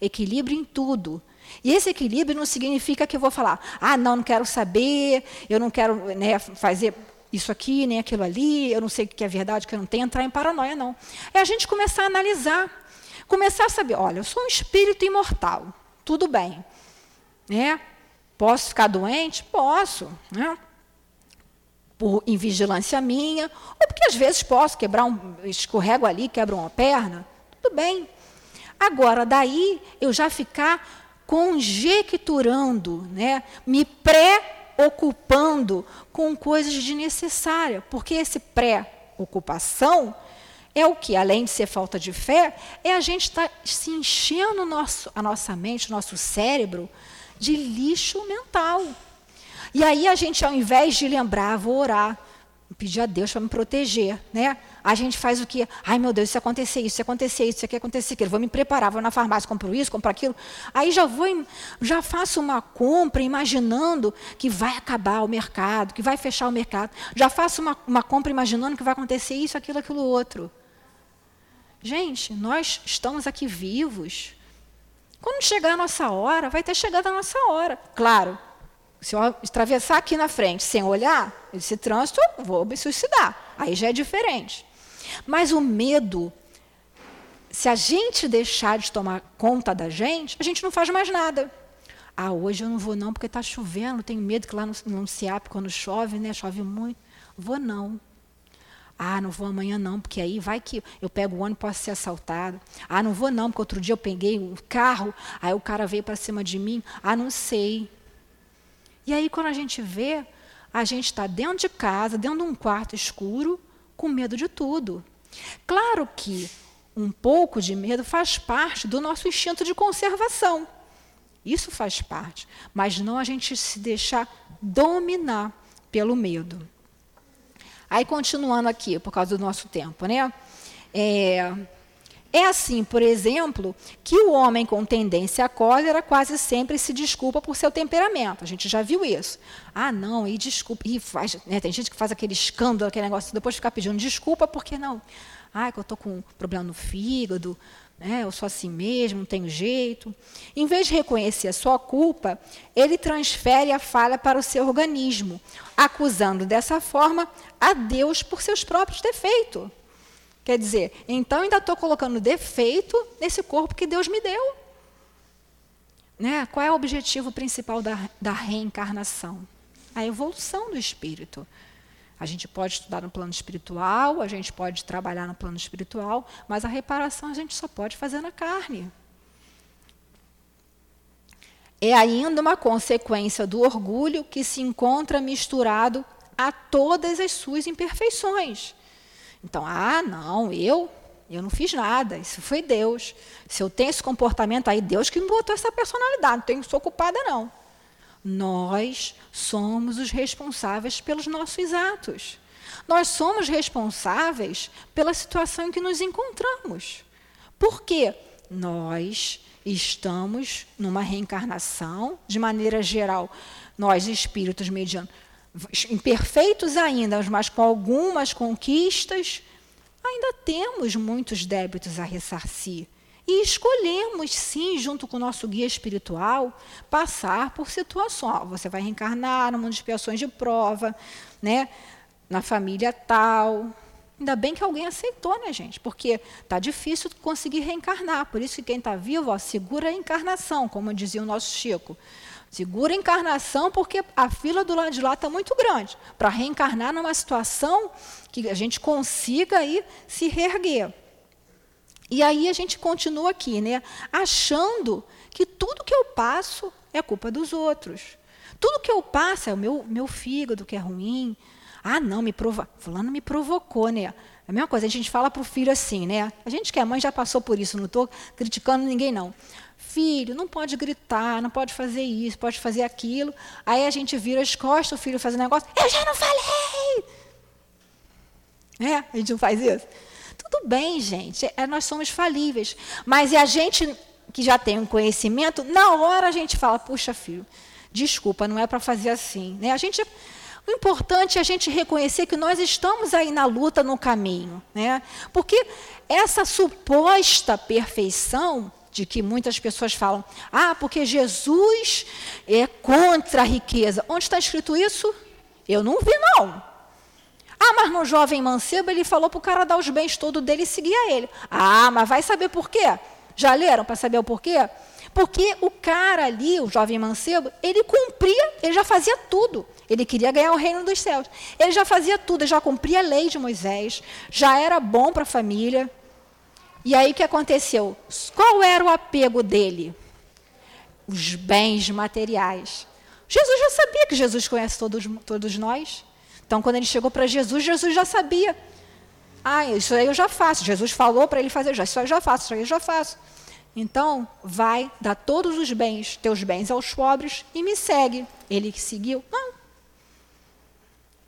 Equilíbrio em tudo. E esse equilíbrio não significa que eu vou falar, ah, não, não quero saber, eu não quero né, fazer isso aqui, nem aquilo ali, eu não sei o que é verdade, o que eu não tenho, entrar em paranoia, não. É a gente começar a analisar, começar a saber, olha, eu sou um espírito imortal, tudo bem. Né? Posso ficar doente? Posso. Né? Por invigilância minha, ou porque às vezes posso quebrar um, escorrego ali, quebro uma perna, tudo bem. Agora, daí eu já ficar conjecturando, né, me pré-ocupando com coisas desnecessárias, porque esse pré-ocupação é o que, além de ser falta de fé, é a gente estar tá se enchendo nosso, a nossa mente, o nosso cérebro, de lixo mental. E aí a gente, ao invés de lembrar, vou orar, pedir a Deus para me proteger, né? A gente faz o que? Ai, meu Deus, isso acontecer isso, isso acontecer isso, isso aqui acontecer aquilo. Vou me preparar, vou na farmácia, compro isso, compro aquilo. Aí já vou, já faço uma compra imaginando que vai acabar o mercado, que vai fechar o mercado. Já faço uma, uma compra imaginando que vai acontecer isso, aquilo, aquilo outro. Gente, nós estamos aqui vivos. Quando chegar a nossa hora, vai ter chegado a nossa hora. Claro, se eu atravessar aqui na frente sem olhar, esse trânsito, vou me suicidar. Aí já é diferente. Mas o medo, se a gente deixar de tomar conta da gente, a gente não faz mais nada. Ah, hoje eu não vou não porque está chovendo, tenho medo que lá no, no CIAP, quando chove, né, chove muito. Vou não. Ah, não vou amanhã não, porque aí vai que eu pego o ônibus e posso ser assaltado. Ah, não vou não, porque outro dia eu peguei um carro, aí o cara veio para cima de mim. Ah, não sei. E aí quando a gente vê, a gente está dentro de casa, dentro de um quarto escuro, com medo de tudo. Claro que um pouco de medo faz parte do nosso instinto de conservação. Isso faz parte, mas não a gente se deixar dominar pelo medo. Aí, continuando aqui, por causa do nosso tempo, né? É, é assim, por exemplo, que o homem com tendência à cólera quase sempre se desculpa por seu temperamento. A gente já viu isso. Ah, não, e desculpa. E faz, né, tem gente que faz aquele escândalo, aquele negócio, depois ficar pedindo desculpa porque não. Ah, que eu estou com problema no fígado, né, eu sou assim mesmo, não tenho jeito. Em vez de reconhecer a sua culpa, ele transfere a falha para o seu organismo, acusando dessa forma a Deus por seus próprios defeitos. Quer dizer, então ainda estou colocando defeito nesse corpo que Deus me deu. Né? Qual é o objetivo principal da, da reencarnação? A evolução do espírito. A gente pode estudar no plano espiritual, a gente pode trabalhar no plano espiritual, mas a reparação a gente só pode fazer na carne. É ainda uma consequência do orgulho que se encontra misturado a todas as suas imperfeições. Então, ah, não, eu, eu não fiz nada, isso foi Deus. Se eu tenho esse comportamento aí, Deus que me botou essa personalidade, não tenho sou culpada não. Nós somos os responsáveis pelos nossos atos. Nós somos responsáveis pela situação em que nos encontramos. Por quê? Nós estamos numa reencarnação, de maneira geral, nós espíritos medianos, imperfeitos ainda, mas com algumas conquistas, ainda temos muitos débitos a ressarcir. E escolhemos, sim, junto com o nosso guia espiritual, passar por situações. Você vai reencarnar numa de expiações de prova, né? na família tal. Ainda bem que alguém aceitou, né, gente? Porque está difícil conseguir reencarnar. Por isso que quem está vivo, ó, segura a encarnação, como dizia o nosso Chico. Segura a encarnação, porque a fila do lado de lá está muito grande. Para reencarnar numa situação que a gente consiga aí se reerguer. E aí a gente continua aqui, né? Achando que tudo que eu passo é culpa dos outros. Tudo que eu passo é o meu, meu fígado que é ruim. Ah, não, me provo... fulano me provocou, né? É a mesma coisa, a gente fala para o filho assim, né? A gente que é mãe já passou por isso, não estou criticando ninguém, não. Filho, não pode gritar, não pode fazer isso, pode fazer aquilo. Aí a gente vira as costas, o filho faz um negócio, eu já não falei! É, a gente não faz isso? Tudo bem, gente, é, nós somos falíveis. Mas é a gente que já tem um conhecimento, na hora a gente fala, puxa, filho, desculpa, não é para fazer assim. Né? A gente, o importante é a gente reconhecer que nós estamos aí na luta, no caminho. Né? Porque essa suposta perfeição de que muitas pessoas falam, ah, porque Jesus é contra a riqueza. Onde está escrito isso? Eu não vi, não. Ah, mas no jovem mancebo ele falou para o cara dar os bens todos dele e seguir a ele. Ah, mas vai saber por quê? Já leram para saber o porquê? Porque o cara ali, o jovem mancebo, ele cumpria, ele já fazia tudo. Ele queria ganhar o reino dos céus. Ele já fazia tudo, ele já cumpria a lei de Moisés, já era bom para a família. E aí o que aconteceu? Qual era o apego dele? Os bens materiais. Jesus já sabia que Jesus conhece todos, todos nós. Então, quando ele chegou para Jesus, Jesus já sabia. Ah, isso aí eu já faço. Jesus falou para ele fazer, isso aí eu já faço, isso aí eu já faço. Então, vai, dá todos os bens, teus bens aos pobres e me segue. Ele que seguiu? Não.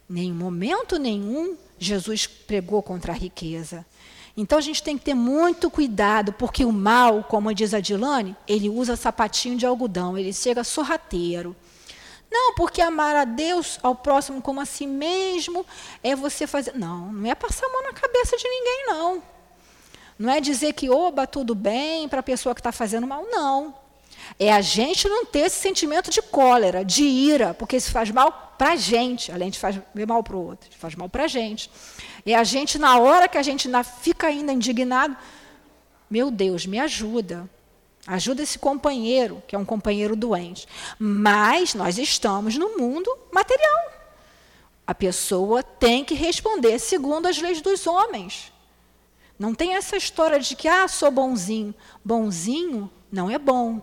Nem momento nenhum Jesus pregou contra a riqueza. Então a gente tem que ter muito cuidado, porque o mal, como diz a Dilane, ele usa sapatinho de algodão, ele chega sorrateiro. Não, porque amar a Deus, ao próximo como a si mesmo, é você fazer. Não, não é passar a mão na cabeça de ninguém, não. Não é dizer que, oba, tudo bem para a pessoa que está fazendo mal, não. É a gente não ter esse sentimento de cólera, de ira, porque isso faz mal para a gente, além de fazer mal para o outro, faz mal para a gente. É a gente, na hora que a gente fica ainda indignado, meu Deus, me ajuda. Ajuda esse companheiro, que é um companheiro doente. Mas nós estamos no mundo material. A pessoa tem que responder segundo as leis dos homens. Não tem essa história de que, ah, sou bonzinho. Bonzinho não é bom.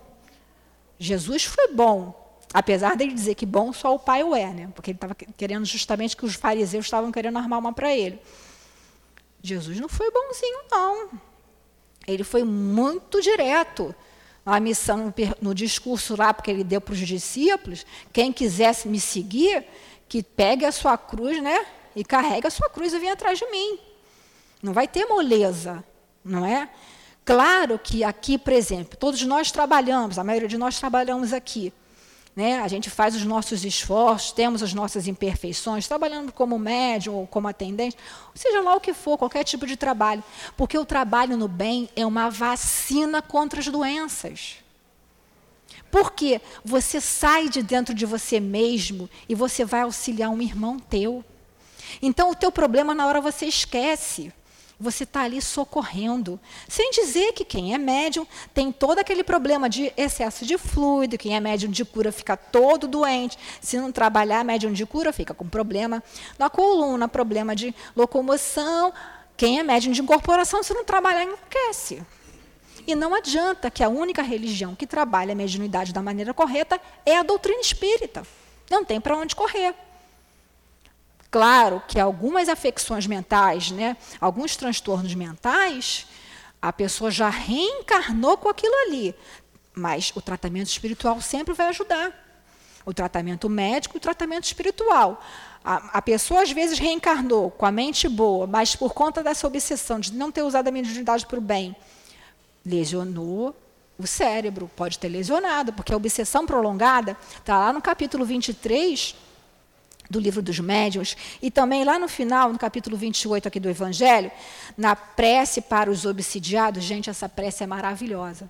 Jesus foi bom, apesar dele dizer que bom só o Pai o é, né? porque ele estava querendo justamente que os fariseus estavam querendo armar uma para ele. Jesus não foi bonzinho, não. Ele foi muito direto. A missão no discurso lá, porque ele deu para os discípulos, quem quisesse me seguir, que pegue a sua cruz, né? E carregue a sua cruz e venha atrás de mim. Não vai ter moleza, não é? Claro que aqui, por exemplo, todos nós trabalhamos, a maioria de nós trabalhamos aqui. Né? A gente faz os nossos esforços, temos as nossas imperfeições, trabalhando como médium ou como atendente, seja lá o que for, qualquer tipo de trabalho. Porque o trabalho no bem é uma vacina contra as doenças. Porque você sai de dentro de você mesmo e você vai auxiliar um irmão teu. Então o teu problema na hora você esquece. Você está ali socorrendo. Sem dizer que quem é médium tem todo aquele problema de excesso de fluido, quem é médium de cura fica todo doente. Se não trabalhar médium de cura, fica com problema na coluna, problema de locomoção. Quem é médium de incorporação, se não trabalhar, enlouquece. E não adianta que a única religião que trabalha a mediunidade da maneira correta é a doutrina espírita. Não tem para onde correr. Claro que algumas afecções mentais, né, alguns transtornos mentais, a pessoa já reencarnou com aquilo ali, mas o tratamento espiritual sempre vai ajudar. O tratamento médico o tratamento espiritual. A, a, pessoa às vezes reencarnou com a mente boa, mas por conta dessa obsessão de não ter usado a mediunidade para o bem, lesionou o cérebro, pode ter lesionado, porque a obsessão prolongada está lá no capítulo 23 do livro dos médiuns, e também lá no final, no capítulo 28 aqui do Evangelho, na prece para os obsidiados, gente, essa prece é maravilhosa.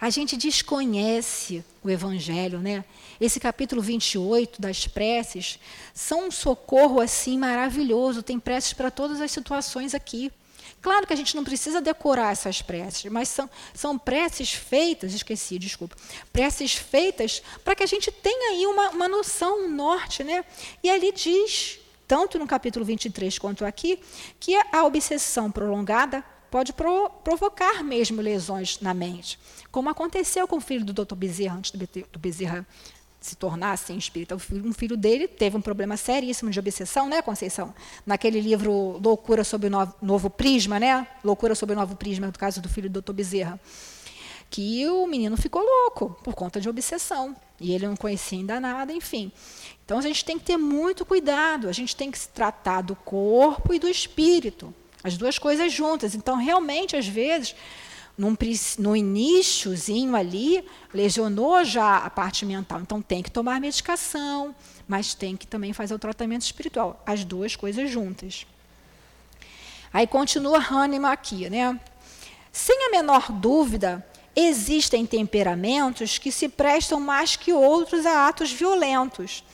A gente desconhece o Evangelho, né? Esse capítulo 28 das preces são um socorro assim maravilhoso, tem preces para todas as situações aqui. Claro que a gente não precisa decorar essas preces, mas são, são preces feitas, esqueci, desculpa, preces feitas para que a gente tenha aí uma, uma noção, um norte, né? E ali diz, tanto no capítulo 23 quanto aqui, que a obsessão prolongada pode pro, provocar mesmo lesões na mente, como aconteceu com o filho do Dr. Bezerra, antes do, do Bezerra se tornasse assim, espírita. Um filho dele teve um problema seríssimo de obsessão, né, Conceição? Naquele livro Loucura sobre o Novo, Novo Prisma, né? Loucura sobre o Novo Prisma, do caso do filho do Dr. Bezerra. Que o menino ficou louco por conta de obsessão. E ele não conhecia ainda nada, enfim. Então a gente tem que ter muito cuidado, a gente tem que se tratar do corpo e do espírito, as duas coisas juntas. Então, realmente, às vezes, num, no iníciozinho ali, lesionou já a parte mental. Então tem que tomar medicação, mas tem que também fazer o tratamento espiritual. As duas coisas juntas. Aí continua Hahnemann aqui, né? Sem a menor dúvida, existem temperamentos que se prestam mais que outros a atos violentos.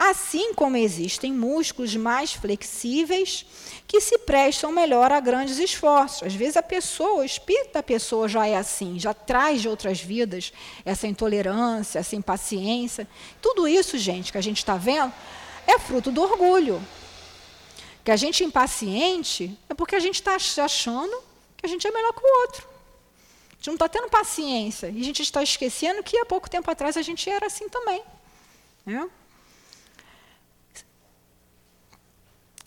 Assim como existem músculos mais flexíveis que se prestam melhor a grandes esforços. Às vezes a pessoa, o espírito da pessoa já é assim, já traz de outras vidas essa intolerância, essa impaciência. Tudo isso, gente, que a gente está vendo, é fruto do orgulho. Que a gente é impaciente é porque a gente está achando que a gente é melhor que o outro. A gente não está tendo paciência. E a gente está esquecendo que há pouco tempo atrás a gente era assim também. Né?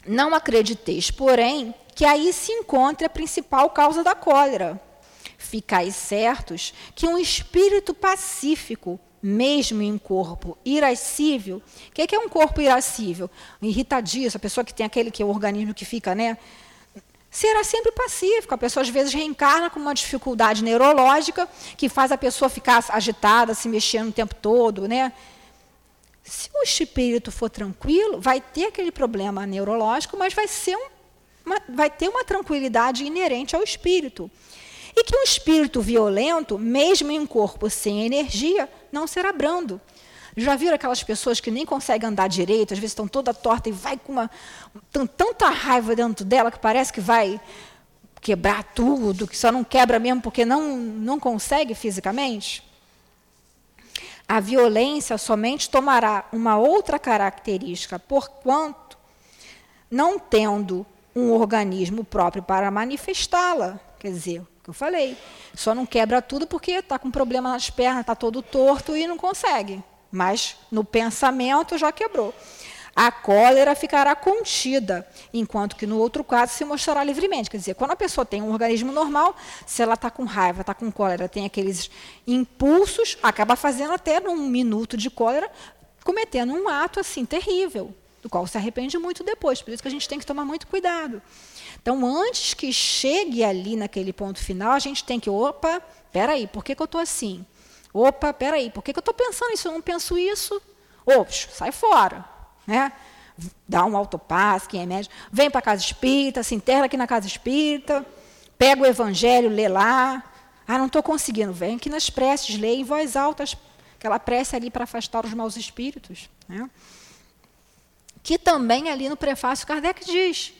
Não acrediteis, porém, que aí se encontre a principal causa da cólera. Ficais certos que um espírito pacífico, mesmo em corpo irascível, o que, é que é um corpo irascível? Irritadiço, a pessoa que tem aquele que é o organismo que fica, né? Será sempre pacífico. A pessoa às vezes reencarna com uma dificuldade neurológica que faz a pessoa ficar agitada, se mexendo o tempo todo, né? Se o espírito for tranquilo, vai ter aquele problema neurológico, mas vai, ser um, uma, vai ter uma tranquilidade inerente ao espírito. E que um espírito violento, mesmo em um corpo sem energia, não será brando. Já viram aquelas pessoas que nem conseguem andar direito, às vezes estão toda torta e vai com uma tanta raiva dentro dela que parece que vai quebrar tudo, que só não quebra mesmo porque não, não consegue fisicamente? A violência somente tomará uma outra característica, porquanto não tendo um organismo próprio para manifestá-la. Quer dizer, o que eu falei, só não quebra tudo porque está com problema nas pernas, está todo torto e não consegue. Mas no pensamento já quebrou. A cólera ficará contida, enquanto que no outro caso se mostrará livremente. Quer dizer, quando a pessoa tem um organismo normal, se ela está com raiva, está com cólera, tem aqueles impulsos, acaba fazendo até num minuto de cólera, cometendo um ato assim terrível, do qual se arrepende muito depois. Por isso que a gente tem que tomar muito cuidado. Então, antes que chegue ali naquele ponto final, a gente tem que, opa, peraí, por que, que eu estou assim? Opa, peraí, por que, que eu estou pensando isso? Eu não penso isso. Ops, sai fora. Né? Dá um autopasse, quem é médico, vem para a casa espírita, se enterra aqui na casa espírita, pega o evangelho, lê lá. Ah, não estou conseguindo. Vem aqui nas preces, lê em voz alta aquela prece ali para afastar os maus espíritos. Né? Que também ali no prefácio Kardec diz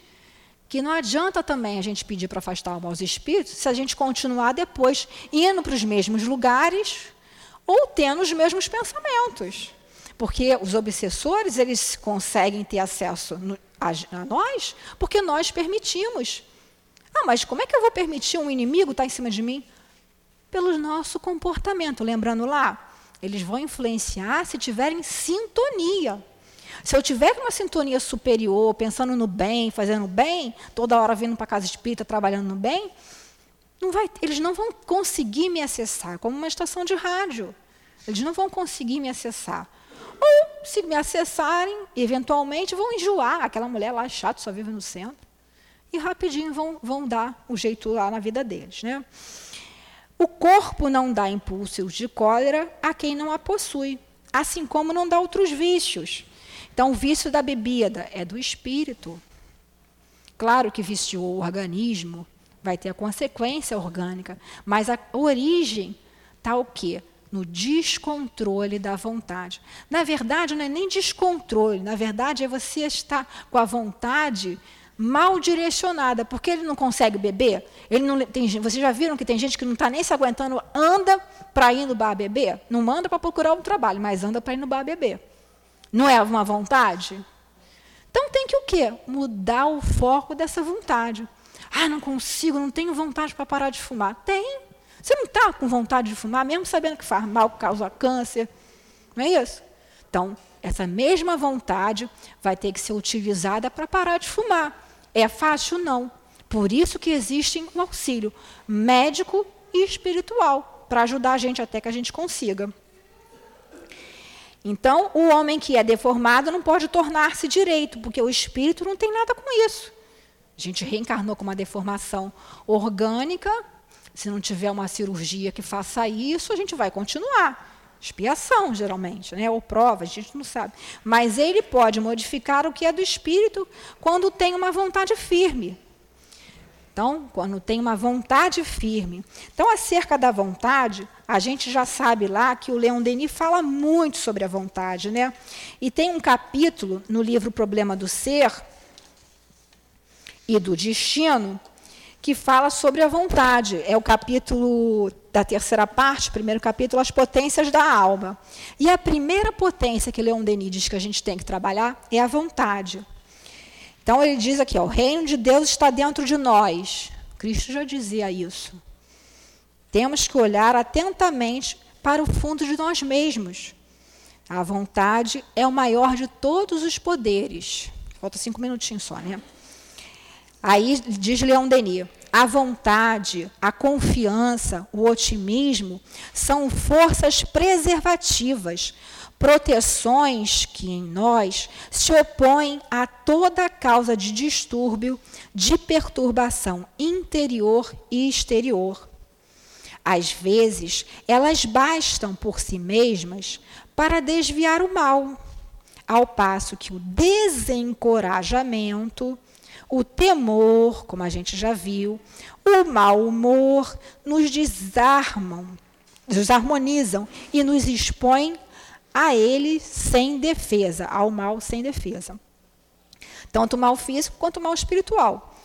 que não adianta também a gente pedir para afastar os maus espíritos se a gente continuar depois indo para os mesmos lugares ou tendo os mesmos pensamentos. Porque os obsessores, eles conseguem ter acesso a, nós porque nós permitimos. Ah, mas como é que eu vou permitir um inimigo estar em cima de mim? Pelo nosso comportamento. Lembrando lá, eles vão influenciar se tiverem sintonia. Se eu tiver uma sintonia superior, pensando no bem, fazendo bem, toda hora vindo para a casa espírita, trabalhando no bem, não vai, eles não vão conseguir me acessar, como uma estação de rádio. Eles não vão conseguir me acessar. Ou, se me acessarem, eventualmente vão enjoar. Aquela mulher lá chata, só vive no centro. E rapidinho vão, vão dar o jeito lá na vida deles. Né? O corpo não dá impulsos de cólera a quem não a possui, assim como não dá outros vícios. Então, o vício da bebida é do espírito. Claro que viciou o organismo, vai ter a consequência orgânica, mas a origem está o quê? No descontrole da vontade. Na verdade, não é nem descontrole, na verdade é você estar com a vontade mal direcionada, porque ele não consegue beber. Ele não tem, vocês já viram que tem gente que não está nem se aguentando, anda para ir no bar beber? Não manda para procurar um trabalho, mas anda para ir no bar beber. Não é uma vontade? Então tem que o quê? Mudar o foco dessa vontade. Ah, não consigo, não tenho vontade para parar de fumar. Tem. Você não está com vontade de fumar, mesmo sabendo que faz mal, causa câncer. Não é isso? Então, essa mesma vontade vai ter que ser utilizada para parar de fumar. É fácil? Não. Por isso que existe um auxílio médico e espiritual, para ajudar a gente até que a gente consiga. Então, o homem que é deformado não pode tornar-se direito, porque o espírito não tem nada com isso. A gente reencarnou com uma deformação orgânica, se não tiver uma cirurgia que faça isso, a gente vai continuar. Expiação, geralmente, né? ou prova, a gente não sabe. Mas ele pode modificar o que é do espírito quando tem uma vontade firme. Então, quando tem uma vontade firme. Então, acerca da vontade, a gente já sabe lá que o Leon Denis fala muito sobre a vontade. Né? E tem um capítulo no livro Problema do Ser e do Destino, que fala sobre a vontade. É o capítulo da terceira parte, primeiro capítulo, as potências da alma. E a primeira potência que Leon Denis diz que a gente tem que trabalhar é a vontade. Então ele diz aqui, ó, o reino de Deus está dentro de nós. Cristo já dizia isso. Temos que olhar atentamente para o fundo de nós mesmos. A vontade é o maior de todos os poderes. Falta cinco minutinhos só, né? Aí diz Leon Denis: a vontade, a confiança, o otimismo são forças preservativas, proteções que em nós se opõem a toda causa de distúrbio, de perturbação interior e exterior. Às vezes, elas bastam por si mesmas para desviar o mal, ao passo que o desencorajamento, o temor, como a gente já viu, o mau humor nos desarmam, desarmonizam e nos expõem a ele sem defesa, ao mal sem defesa. Tanto o mal físico quanto o mal espiritual.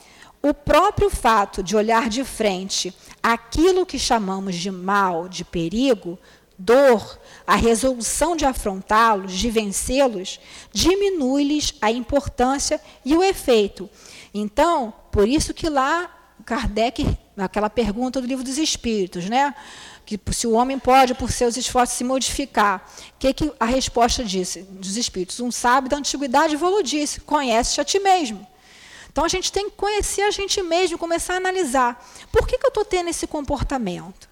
O próprio fato de olhar de frente aquilo que chamamos de mal, de perigo, dor, a resolução de afrontá-los, de vencê-los, diminui-lhes a importância e o efeito. Então, por isso que lá Kardec, naquela pergunta do livro dos Espíritos, né? que se o homem pode, por seus esforços, se modificar. O que, que a resposta disse dos Espíritos? Um sábio da antiguidade falou disse, conhece-te a ti mesmo. Então a gente tem que conhecer a gente mesmo, começar a analisar. Por que, que eu estou tendo esse comportamento?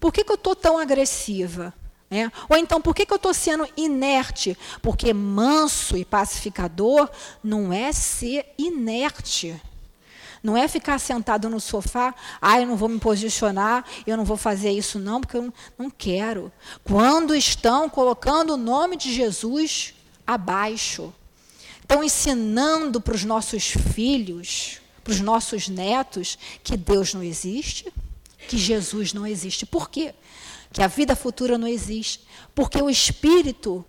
Por que, que eu estou tão agressiva? É. Ou então, por que, que eu estou sendo inerte? Porque manso e pacificador não é ser inerte. Não é ficar sentado no sofá, ah, eu não vou me posicionar, eu não vou fazer isso não, porque eu não quero. Quando estão colocando o nome de Jesus abaixo, estão ensinando para os nossos filhos, para os nossos netos, que Deus não existe, que Jesus não existe. Por quê? Que a vida futura não existe. Porque o Espírito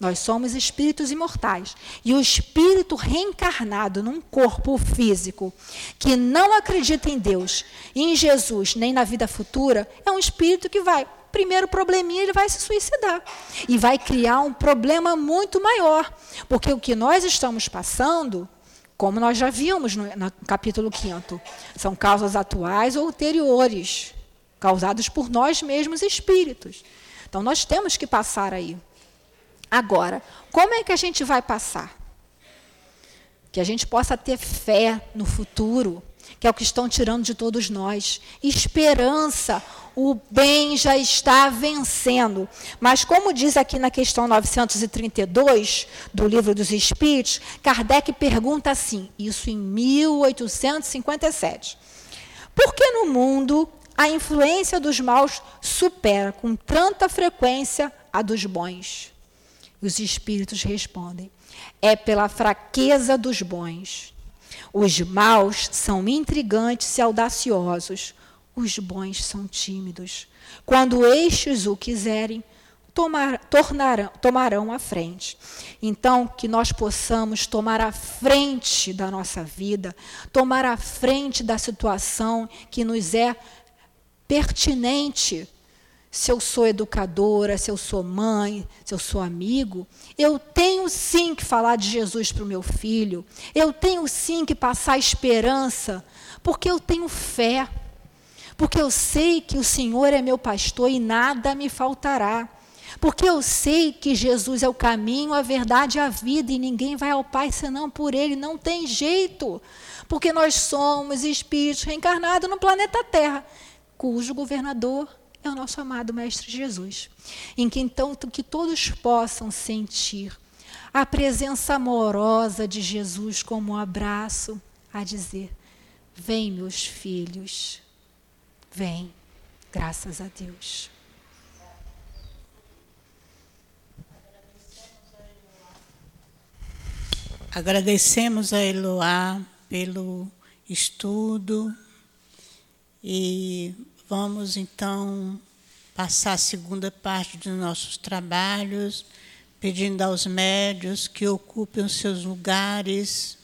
nós somos espíritos imortais. E o espírito reencarnado num corpo físico que não acredita em Deus, em Jesus, nem na vida futura, é um espírito que vai, primeiro probleminha, ele vai se suicidar. E vai criar um problema muito maior. Porque o que nós estamos passando, como nós já vimos no, no capítulo 5, são causas atuais ou ulteriores, causadas por nós mesmos espíritos. Então nós temos que passar aí. Agora, como é que a gente vai passar? Que a gente possa ter fé no futuro, que é o que estão tirando de todos nós. Esperança, o bem já está vencendo. Mas, como diz aqui na questão 932 do Livro dos Espíritos, Kardec pergunta assim, isso em 1857. Por que no mundo a influência dos maus supera com tanta frequência a dos bons? Os espíritos respondem: é pela fraqueza dos bons. Os maus são intrigantes e audaciosos, os bons são tímidos. Quando estes o quiserem, tomar, tornarão, tomarão a frente. Então, que nós possamos tomar a frente da nossa vida, tomar a frente da situação que nos é pertinente se eu sou educadora, se eu sou mãe, se eu sou amigo, eu tenho sim que falar de Jesus para o meu filho, eu tenho sim que passar esperança, porque eu tenho fé, porque eu sei que o Senhor é meu pastor e nada me faltará. Porque eu sei que Jesus é o caminho, a verdade e a vida, e ninguém vai ao Pai senão por Ele, não tem jeito. Porque nós somos espíritos reencarnados no planeta Terra, cujo governador é o nosso amado Mestre Jesus. Em que então que todos possam sentir a presença amorosa de Jesus como um abraço a dizer: Vem, meus filhos, vem, graças a Deus. Agradecemos a Eloá pelo estudo e Vamos então passar a segunda parte dos nossos trabalhos, pedindo aos médios que ocupem os seus lugares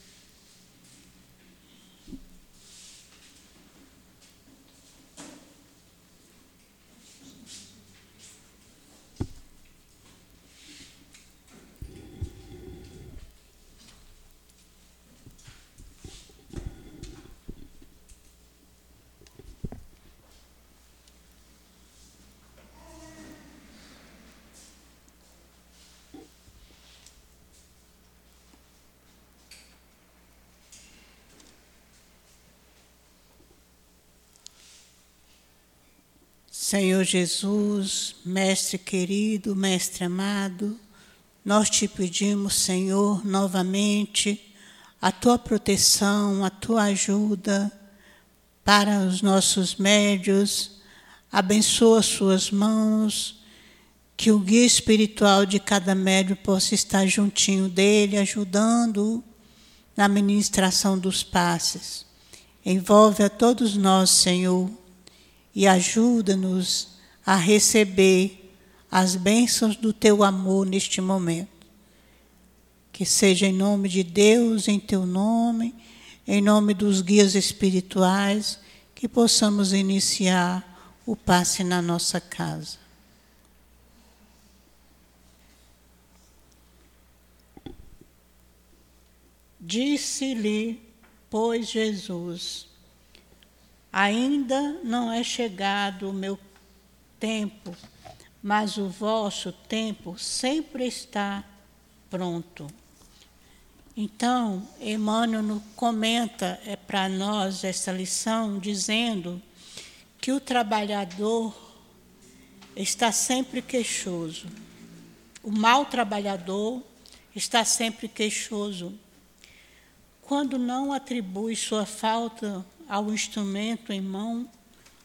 Senhor Jesus, Mestre querido, Mestre amado, nós te pedimos, Senhor, novamente, a tua proteção, a tua ajuda para os nossos médios, abençoa suas mãos, que o guia espiritual de cada médio possa estar juntinho dele, ajudando na ministração dos passes. Envolve a todos nós, Senhor, e ajuda-nos a receber as bênçãos do teu amor neste momento. Que seja em nome de Deus, em teu nome, em nome dos guias espirituais, que possamos iniciar o passe na nossa casa. Disse-lhe, pois, Jesus: Ainda não é chegado o meu tempo, mas o vosso tempo sempre está pronto. Então, Emmanuel comenta é, para nós essa lição, dizendo que o trabalhador está sempre queixoso. O mau trabalhador está sempre queixoso. Quando não atribui sua falta ao instrumento em mão,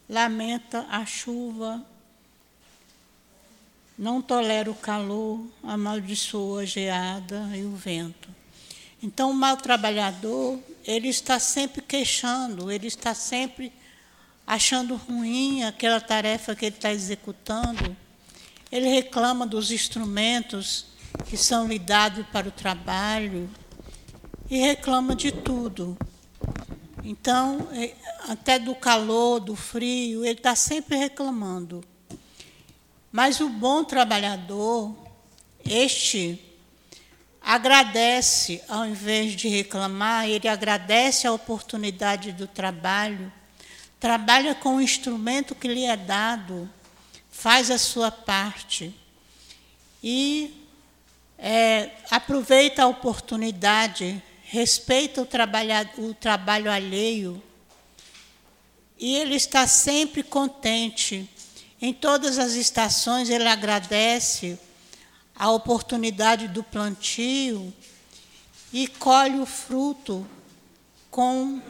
lamenta a chuva, não tolera o calor, amaldiçoa a geada e o vento. Então, o mau trabalhador, ele está sempre queixando, ele está sempre achando ruim aquela tarefa que ele está executando. Ele reclama dos instrumentos que são lhe dados para o trabalho e reclama de tudo. Então, é, até do calor, do frio, ele está sempre reclamando. Mas o bom trabalhador, este, agradece, ao invés de reclamar, ele agradece a oportunidade do trabalho, trabalha com o instrumento que lhe é dado, faz a sua parte e é, aproveita a oportunidade respeita o, o trabalho alheio e ele está sempre contente. Em todas as estações, ele agradece a oportunidade do plantio e colhe o fruto com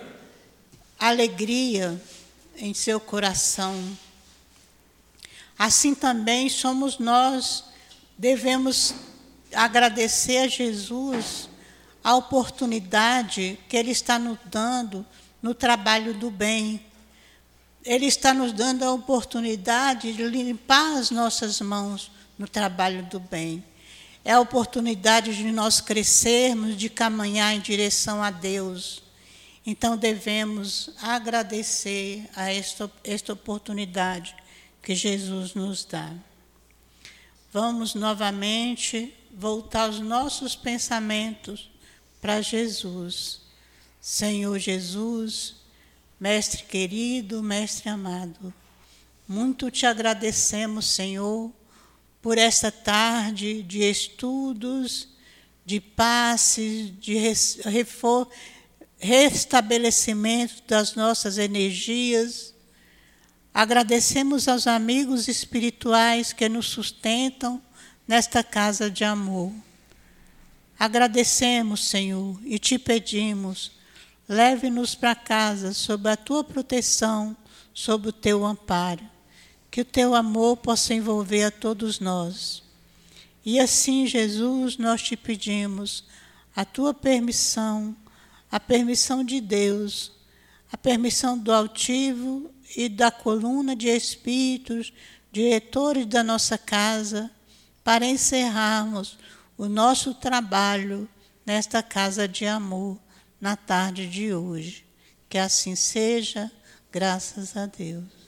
alegria em seu coração. Assim também somos nós, devemos agradecer a Jesus a oportunidade que Ele está nos dando no trabalho do bem. Ele está nos dando a oportunidade de limpar as nossas mãos no trabalho do bem. É a oportunidade de nós crescermos, de caminhar em direção a Deus. Então devemos agradecer a esta, esta oportunidade que Jesus nos dá. Vamos novamente voltar os nossos pensamentos para Jesus. Senhor Jesus, Mestre querido, Mestre amado, muito te agradecemos, Senhor, por esta tarde de estudos, de passes, de restabelecimento das nossas energias. Agradecemos aos amigos espirituais que nos sustentam nesta casa de amor. Agradecemos, Senhor, e te pedimos, leve-nos para casa sob a tua proteção, sob o teu amparo, que o teu amor possa envolver a todos nós. E assim, Jesus, nós te pedimos a tua permissão, a permissão de Deus, a permissão do altivo e da coluna de espíritos, diretores da nossa casa, para encerrarmos o nosso trabalho nesta casa de amor na tarde de hoje. Que assim seja, graças a Deus.